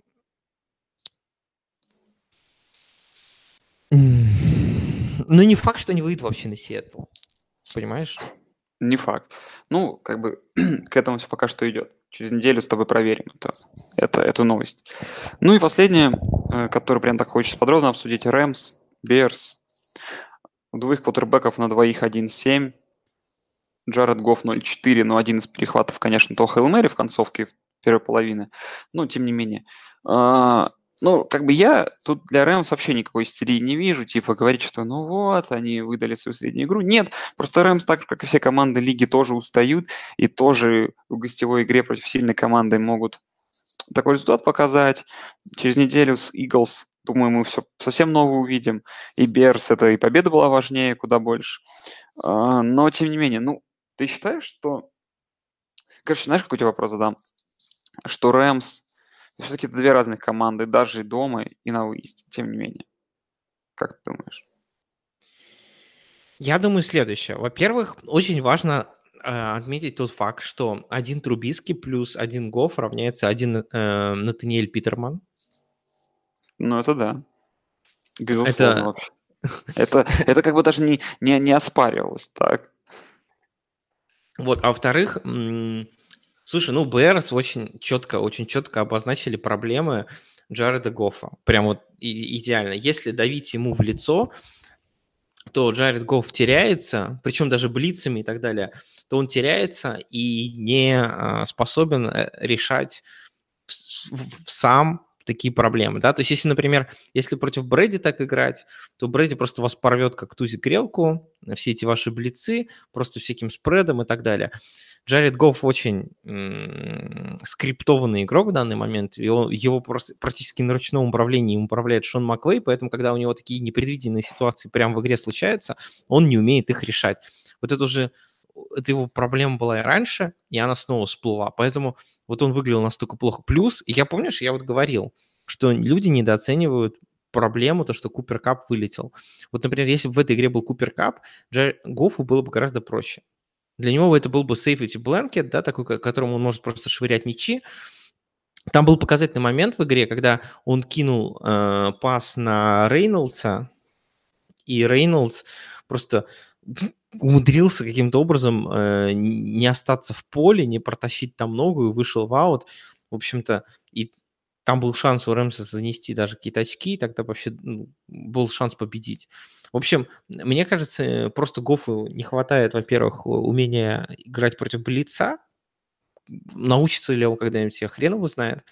[SPEAKER 2] Ну, не факт, что они выйдут вообще на Сиэтл. Понимаешь?
[SPEAKER 3] Не факт. Ну, как бы к этому все пока что идет. Через неделю с тобой проверим это, это, эту новость. Ну и последнее, э, которое прям так хочется подробно обсудить. Рэмс, Берс. У двоих квотербеков на двоих 1-7. Джаред Гофф 0-4, но один из перехватов, конечно, то Хейл Мэри в концовке первой половины. Но, тем не менее. Ну, как бы я тут для Рэмс вообще никакой истерии не вижу, типа говорить, что ну вот, они выдали свою среднюю игру. Нет, просто Рэмс, так же, как и все команды лиги, тоже устают, и тоже в гостевой игре против сильной команды могут такой результат показать. Через неделю с Eagles, думаю, мы все совсем новое увидим. И Берс, это и победа была важнее куда больше. А, но, тем не менее, ну, ты считаешь, что... Короче, знаешь, какой у тебя вопрос задам? Что Рэмс все-таки это две разных команды, даже дома и на выезде, тем не менее. Как ты думаешь?
[SPEAKER 2] Я думаю следующее. Во-первых, очень важно э, отметить тот факт, что один Трубиски плюс один Гоф равняется один э, Натаниэль Питерман.
[SPEAKER 3] Ну, это да. Безусловно, это... вообще. Это, это как бы даже не, не, не оспаривалось, так?
[SPEAKER 2] Вот, а во-вторых, Слушай, ну, Берс очень четко, очень четко обозначили проблемы Джареда Гоффа. Прям вот идеально. Если давить ему в лицо, то Джаред Гофф теряется, причем даже блицами и так далее, то он теряется и не а, способен э, решать сам такие проблемы, да, то есть если, например, если против Брэди так играть, то Брэди просто вас порвет как тузик грелку, все эти ваши блицы, просто всяким спредом и так далее. Джаред Гофф очень скриптованный игрок в данный момент. Его, его просто практически на ручном управлении управляет Шон Маквей, поэтому когда у него такие непредвиденные ситуации прямо в игре случаются, он не умеет их решать. Вот это уже это его проблема была и раньше, и она снова всплыла. Поэтому вот он выглядел настолько плохо. Плюс, я помнишь, я вот говорил, что люди недооценивают проблему, то, что Купер Кап вылетел. Вот, например, если бы в этой игре был Купер Кап, Гофу было бы гораздо проще. Для него это был бы safety blanket, да, такой, которому он может просто швырять мячи. Там был показательный момент в игре, когда он кинул э, пас на Рейнольдса, и Рейнольдс просто умудрился каким-то образом э, не остаться в поле, не протащить там ногу и вышел в аут. В общем-то, и там был шанс у Рэмса занести даже какие-то очки, и тогда вообще ну, был шанс победить. В общем, мне кажется, просто Гофу не хватает, во-первых, умения играть против Блица, научится ли он когда-нибудь, я хрен его знает,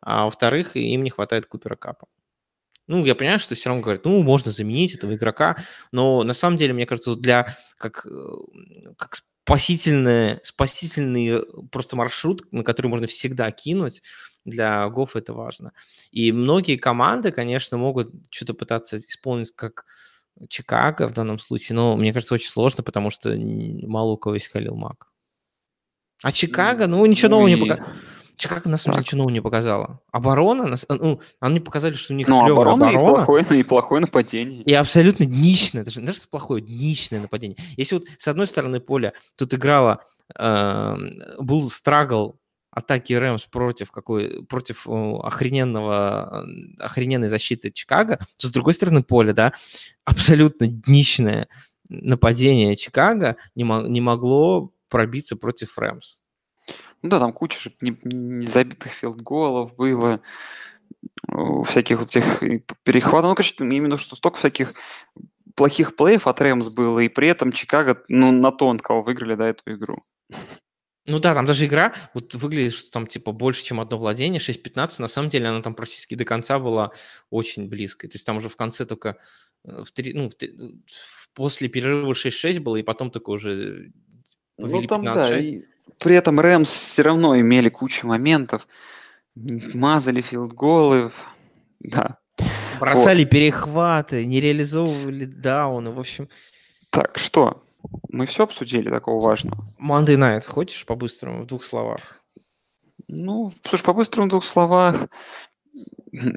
[SPEAKER 2] а во-вторых, им не хватает Купера Капа. Ну, я понимаю, что все равно говорят, ну, можно заменить этого игрока, но на самом деле, мне кажется, для как, э, как спасительный, спасительный просто маршрут, на который можно всегда кинуть, для Гофа это важно. И многие команды, конечно, могут что-то пытаться исполнить как Чикаго в данном случае, но мне кажется, очень сложно, потому что мало у кого есть Халил Мак. А Чикаго, ну, ничего нового не показало. Чикаго, на самом деле, нового не показала. Оборона, ну, они показали, что у них
[SPEAKER 3] ну, оборона, оборона. И плохое, и плохое нападение.
[SPEAKER 2] И абсолютно днищное, даже, даже плохое, днищное нападение. Если вот с одной стороны поля тут играла, э, был страгл атаки Рэмс против какой против охрененного охрененной защиты Чикаго, то с другой стороны поля, да, абсолютно днищное нападение Чикаго не, мо- не могло пробиться против Рэмс.
[SPEAKER 3] Ну да, там куча же не, филдголов было, всяких вот этих перехватов. Ну, короче, именно что столько всяких плохих плеев от Рэмс было, и при этом Чикаго, ну, на тон кого выиграли, да, эту игру.
[SPEAKER 2] Ну да, там даже игра вот выглядит, что там типа больше, чем одно владение, 6-15. На самом деле она там практически до конца была очень близкой. То есть там уже в конце только э, в три, ну, в, после перерыва 6-6 было, и потом только уже
[SPEAKER 3] ну, там, да, и при этом Рэмс все равно имели кучу моментов, мазали филдголы, да.
[SPEAKER 2] Бросали вот. перехваты, не реализовывали дауны, в общем.
[SPEAKER 3] Так, что? Мы все обсудили такого важного.
[SPEAKER 2] Monday Night, хочешь по-быстрому, в двух словах?
[SPEAKER 3] Ну, слушай, по-быстрому в двух словах.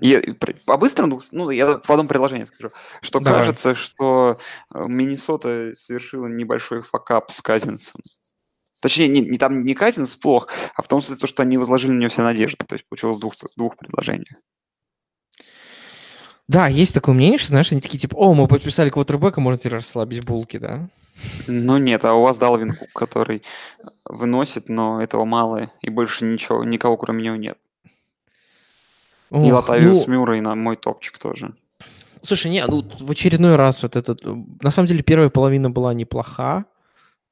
[SPEAKER 3] Я, по-быстрому, ну, я в одном предложении скажу, что Давай. кажется, что э, Миннесота совершила небольшой факап с Казинсом. Точнее, не, не там не Казинс плох, а в том смысле, то, что они возложили на него все надежды. То есть получилось двух, двух предложениях.
[SPEAKER 2] Да, есть такое мнение, что, знаешь, они такие, типа, о, мы подписали квотербека, можно теперь расслабить булки, да?
[SPEAKER 3] Ну нет, а у вас Далвин Кук, который выносит, но этого мало, и больше ничего, никого кроме него нет. И
[SPEAKER 2] Ох,
[SPEAKER 3] Латавиус
[SPEAKER 2] ну,
[SPEAKER 3] Мюррей на мой топчик тоже.
[SPEAKER 2] слушай, не, ну в очередной раз вот этот... э, На самом деле первая половина была неплоха,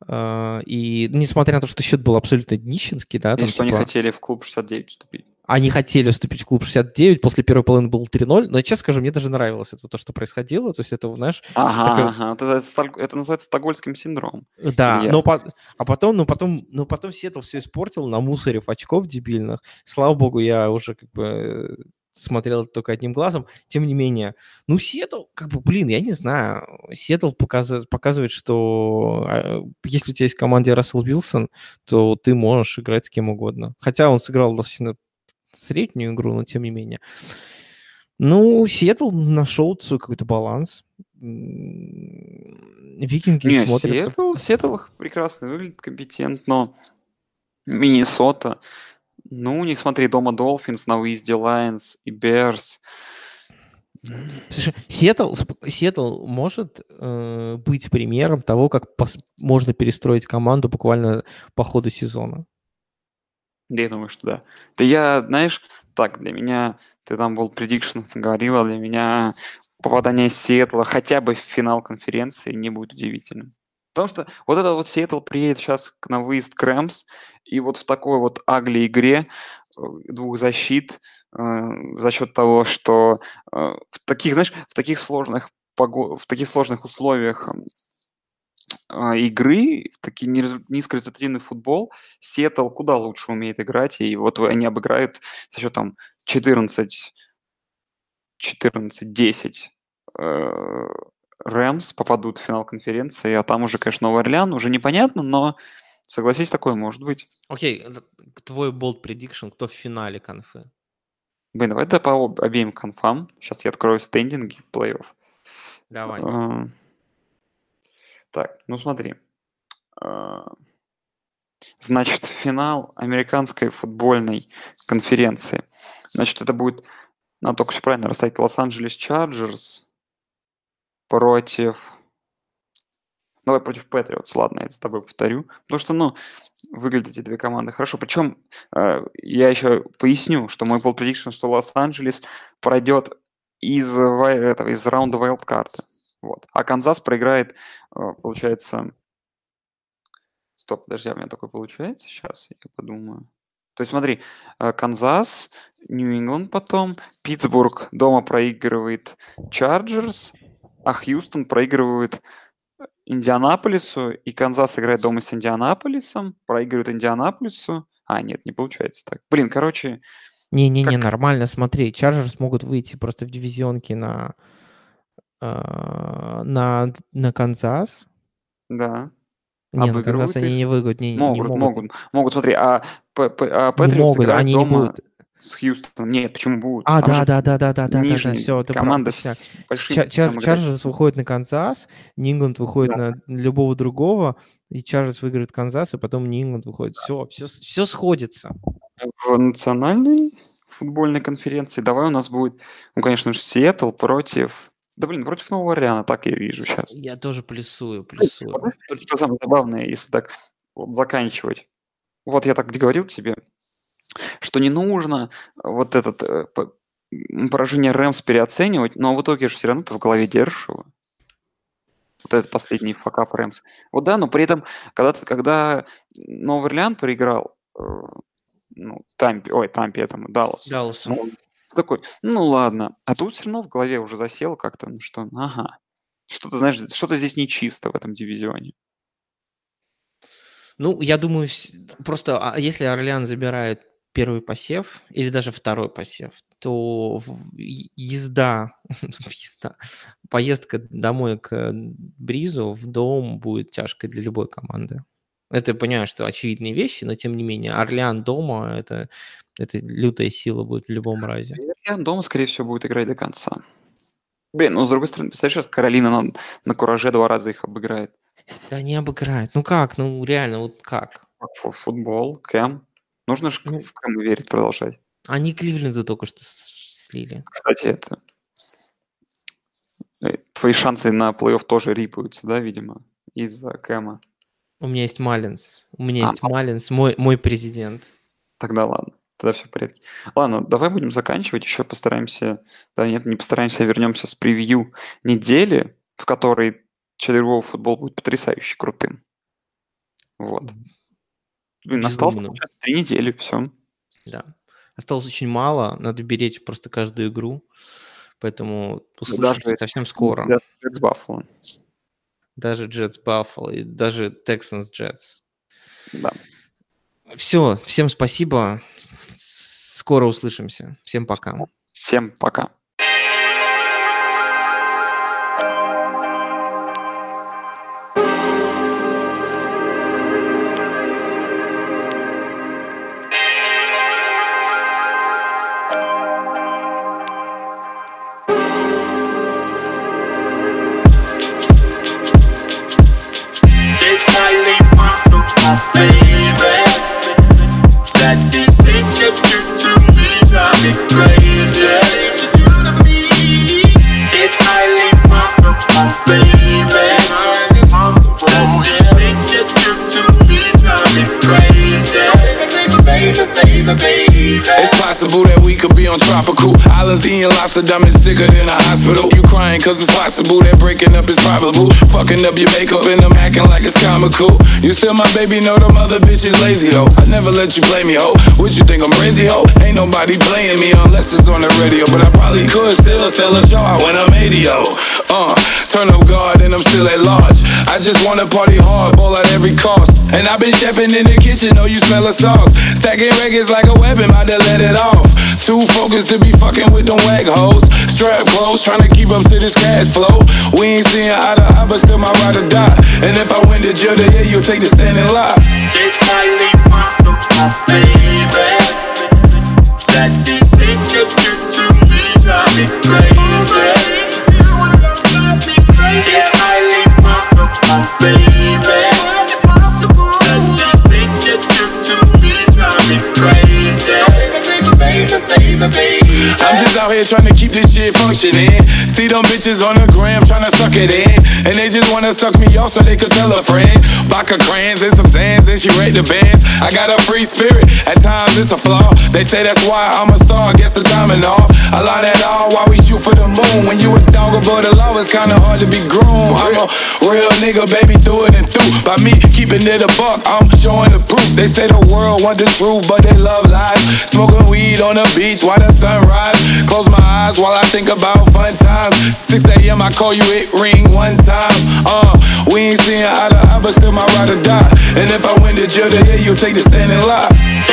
[SPEAKER 2] и несмотря на то, что счет был абсолютно днищенский, да,
[SPEAKER 3] И
[SPEAKER 2] там
[SPEAKER 3] что они
[SPEAKER 2] типа,
[SPEAKER 3] хотели в клуб 69 вступить.
[SPEAKER 2] они хотели вступить в клуб 69, после первой половины был 3-0, но, честно скажу, мне даже нравилось это то, что происходило, то есть это, знаешь,
[SPEAKER 3] Ага,
[SPEAKER 2] такое-
[SPEAKER 3] ага. Это, сталь- это называется стокгольским синдромом.
[SPEAKER 2] Да,
[SPEAKER 3] Я-
[SPEAKER 2] но по- а потом, ну потом, ну потом Сиэтл все испортил, намусорив очков дебильных. Слава богу, я уже как бы э, смотрел только одним глазом. Тем не менее, ну Сиэтл, как бы, блин, я не знаю. Сиэтл показывает, показывает, что э, если у тебя есть в команде Рассел Вилсон, то ты можешь играть с кем угодно. Хотя он сыграл достаточно среднюю игру, но тем не менее. Ну, Сиэтл нашел свой какой-то баланс. Викинги
[SPEAKER 3] Нет,
[SPEAKER 2] смотрятся...
[SPEAKER 3] Сиэтл, Сиэтл прекрасно выглядит, компетентно. Миннесота. Ну, у них, смотри, дома Долфинс, на выезде Лайонс и Берс.
[SPEAKER 2] Слушай, Сиэтл, Сиэтл может э, быть примером того, как пос- можно перестроить команду буквально по ходу сезона.
[SPEAKER 3] Да, я думаю, что да. Да я, знаешь, так, для меня, ты там был предикшн говорила, для меня попадание Сиэтла хотя бы в финал конференции не будет удивительным. Потому что вот это вот Сиэтл приедет сейчас на выезд к Рэмс, и вот в такой вот агли игре э, двух защит э, за счет того, что э, в таких, знаешь, в таких сложных в таких сложных условиях а, игры, такие низкорезультативный футбол, Сиэтл куда лучше умеет играть, и вот они обыграют за счет там 14 14-10 э, Рэмс попадут в финал конференции, а там уже, конечно, Новый Орлеан, уже непонятно, но согласись, такое может быть.
[SPEAKER 2] Окей, т- твой болт prediction, кто в финале конфы?
[SPEAKER 3] Блин, давай да по об- обеим конфам. Сейчас я открою стендинги плей-офф.
[SPEAKER 2] Давай.
[SPEAKER 3] А, Так, ну смотри. А, Значит, финал американской футбольной конференции. Значит, это будет, надо только все правильно расставить, Лос-Анджелес Чарджерс против... Давай против Патриотс, ладно, я с тобой повторю. Потому что, ну, выглядят эти две команды хорошо. Причем я еще поясню, что мой был prediction, что Лос-Анджелес пройдет из, этого, из раунда wildcard а. Вот. А Канзас проиграет, э, получается... Стоп, подожди, а у меня такое получается? Сейчас я подумаю. То есть смотри, э, Канзас, Нью-Ингланд потом, Питтсбург дома проигрывает Чарджерс, а Хьюстон проигрывает Индианаполису, и Канзас играет дома с Индианаполисом, проигрывает Индианаполису. А, нет, не получается так. Блин, короче,
[SPEAKER 2] Не-не-не,
[SPEAKER 3] как-
[SPEAKER 2] нормально, смотри, Чарджерс могут выйти просто в дивизионке на, а, на, на Канзас.
[SPEAKER 3] да,
[SPEAKER 2] Не, на Канзас
[SPEAKER 3] Обыгрывают
[SPEAKER 2] они
[SPEAKER 3] их?
[SPEAKER 2] не выиграют, не, не
[SPEAKER 3] могут,
[SPEAKER 2] могут.
[SPEAKER 3] могут, могут, смотри, а, а
[SPEAKER 2] Не
[SPEAKER 3] Патриотс
[SPEAKER 2] могут,
[SPEAKER 3] играет
[SPEAKER 2] они не
[SPEAKER 3] дома
[SPEAKER 2] будут.
[SPEAKER 3] С Хьюстоном. Нет, почему будут?
[SPEAKER 2] А, да, да, да, да, да, да, да, да, все, прав,
[SPEAKER 3] команда с большим.
[SPEAKER 2] Чарджерс выходит на Канзас, Нью-Ингланд выходит на любого другого, и Чарджерс выиграет Канзас, и потом Нью-Ингланд выходит. Все, все, все сходится.
[SPEAKER 3] в национальной футбольной конференции. Давай у нас будет, ну, конечно же, Сиэтл против... Да, блин, против Нового Орлеана, так я вижу сейчас.
[SPEAKER 2] Я тоже плюсую, плюсую.
[SPEAKER 3] Что самое забавное, если так вот заканчивать. Вот я так говорил тебе, что не нужно вот этот э, поражение Рэмс переоценивать, но в итоге же все равно ты в голове держишь его. Вот этот последний факап Рэмс. Вот да, но при этом, когда, когда Новый Орлеан проиграл, э, ну, Тампе, ой, Тампе этому, Далласу,
[SPEAKER 2] Далласу.
[SPEAKER 3] ну, такой, ну ладно. А тут все равно в голове уже засело как-то, ну что, ага. Что-то, знаешь, что-то здесь нечисто в этом дивизионе.
[SPEAKER 2] Ну, я думаю, просто а если Орлеан забирает первый посев или даже второй посев, то езда, езда, поездка домой к Бризу в дом будет тяжкой для любой команды. Это я понимаю, что очевидные вещи, но тем не менее, Орлеан дома это, это лютая сила будет в любом разе.
[SPEAKER 3] Орлеан дома, скорее всего, будет играть до конца. Блин, ну с другой стороны, представляешь, сейчас Каролина на, на кураже два раза их обыграет.
[SPEAKER 2] Да не обыграет. Ну как? Ну реально, вот как?
[SPEAKER 3] Фу- Футбол, Кэм. Нужно же
[SPEAKER 2] Ну.
[SPEAKER 3] в Кэм верить продолжать.
[SPEAKER 2] Они Кливленду только что слили.
[SPEAKER 3] Кстати, это... э, Твои шансы на плей-офф тоже рипаются, да, видимо? из-за Кэма?
[SPEAKER 2] У меня есть Малинс. У меня
[SPEAKER 3] А.
[SPEAKER 2] есть Малинс, мой, мой президент.
[SPEAKER 3] Тогда ладно. Тогда все в порядке. Ладно, давай будем заканчивать. Еще постараемся... Да нет, не постараемся, а вернемся с превью недели, в которой четверговый футбол будет потрясающе крутым. Вот. Осталось, получается, три недели, все.
[SPEAKER 2] Да. Осталось очень мало, надо беречь просто каждую игру. Поэтому услышимся
[SPEAKER 3] даже-
[SPEAKER 2] совсем скоро.
[SPEAKER 3] Jets Buffalo.
[SPEAKER 2] Даже Jets Buffalo и даже Texans Jets.
[SPEAKER 3] Да.
[SPEAKER 2] Все, всем спасибо. Скоро услышимся. Всем пока.
[SPEAKER 3] Всем пока.
[SPEAKER 4] Diamonds sicker than a hospital. You crying cause it's possible that breaking up is probable. Fucking up your makeup and I'm acting like it's comical. You still my baby, know the mother bitches lazy though. I never let you play me, ho. What you think I'm crazy, ho? Ain't nobody playing me unless it's on the radio. But I probably could still sell a show out when I'm 80, yo. Uh, turn up guard and I'm still at large. I just wanna party hard, ball at every cost. And I've been chefing in the kitchen, know you smell a sauce. Stacking records like a weapon, about to let it off. Too focused to be fucking with them wag hoes. Strap close, trying to keep up to this cash flow. We ain't seeing eye to eye, but still my ride or die. And if I win the jail, then yeah, you'll take the stand and lie.
[SPEAKER 5] It's highly possible,
[SPEAKER 4] trying to keep this shit functioning. See them bitches on the gram trying to suck it in. And they just wanna suck me off so they could tell a friend. Baka crayons and some Zans and she rate the bands. I got a free spirit, at times it's a flaw. They say that's why I'm a star, guess the diamond off. I lie that all while we shoot for the moon. When you a dog above the law, it's kinda hard to be groomed. I'm a real nigga, baby, through it and through. By me keeping it a buck, I'm showing the proof. They say the world want the truth, but they love lies. Smoking weed on the beach while the sun rise. Close my eyes while I think about fun times. 6 a.m. I call you, it ring one time. Uh, we ain't seeing eye to eye, but still my ride or die. And if I win the jail, then yeah, you take the stand and lie.
[SPEAKER 5] It's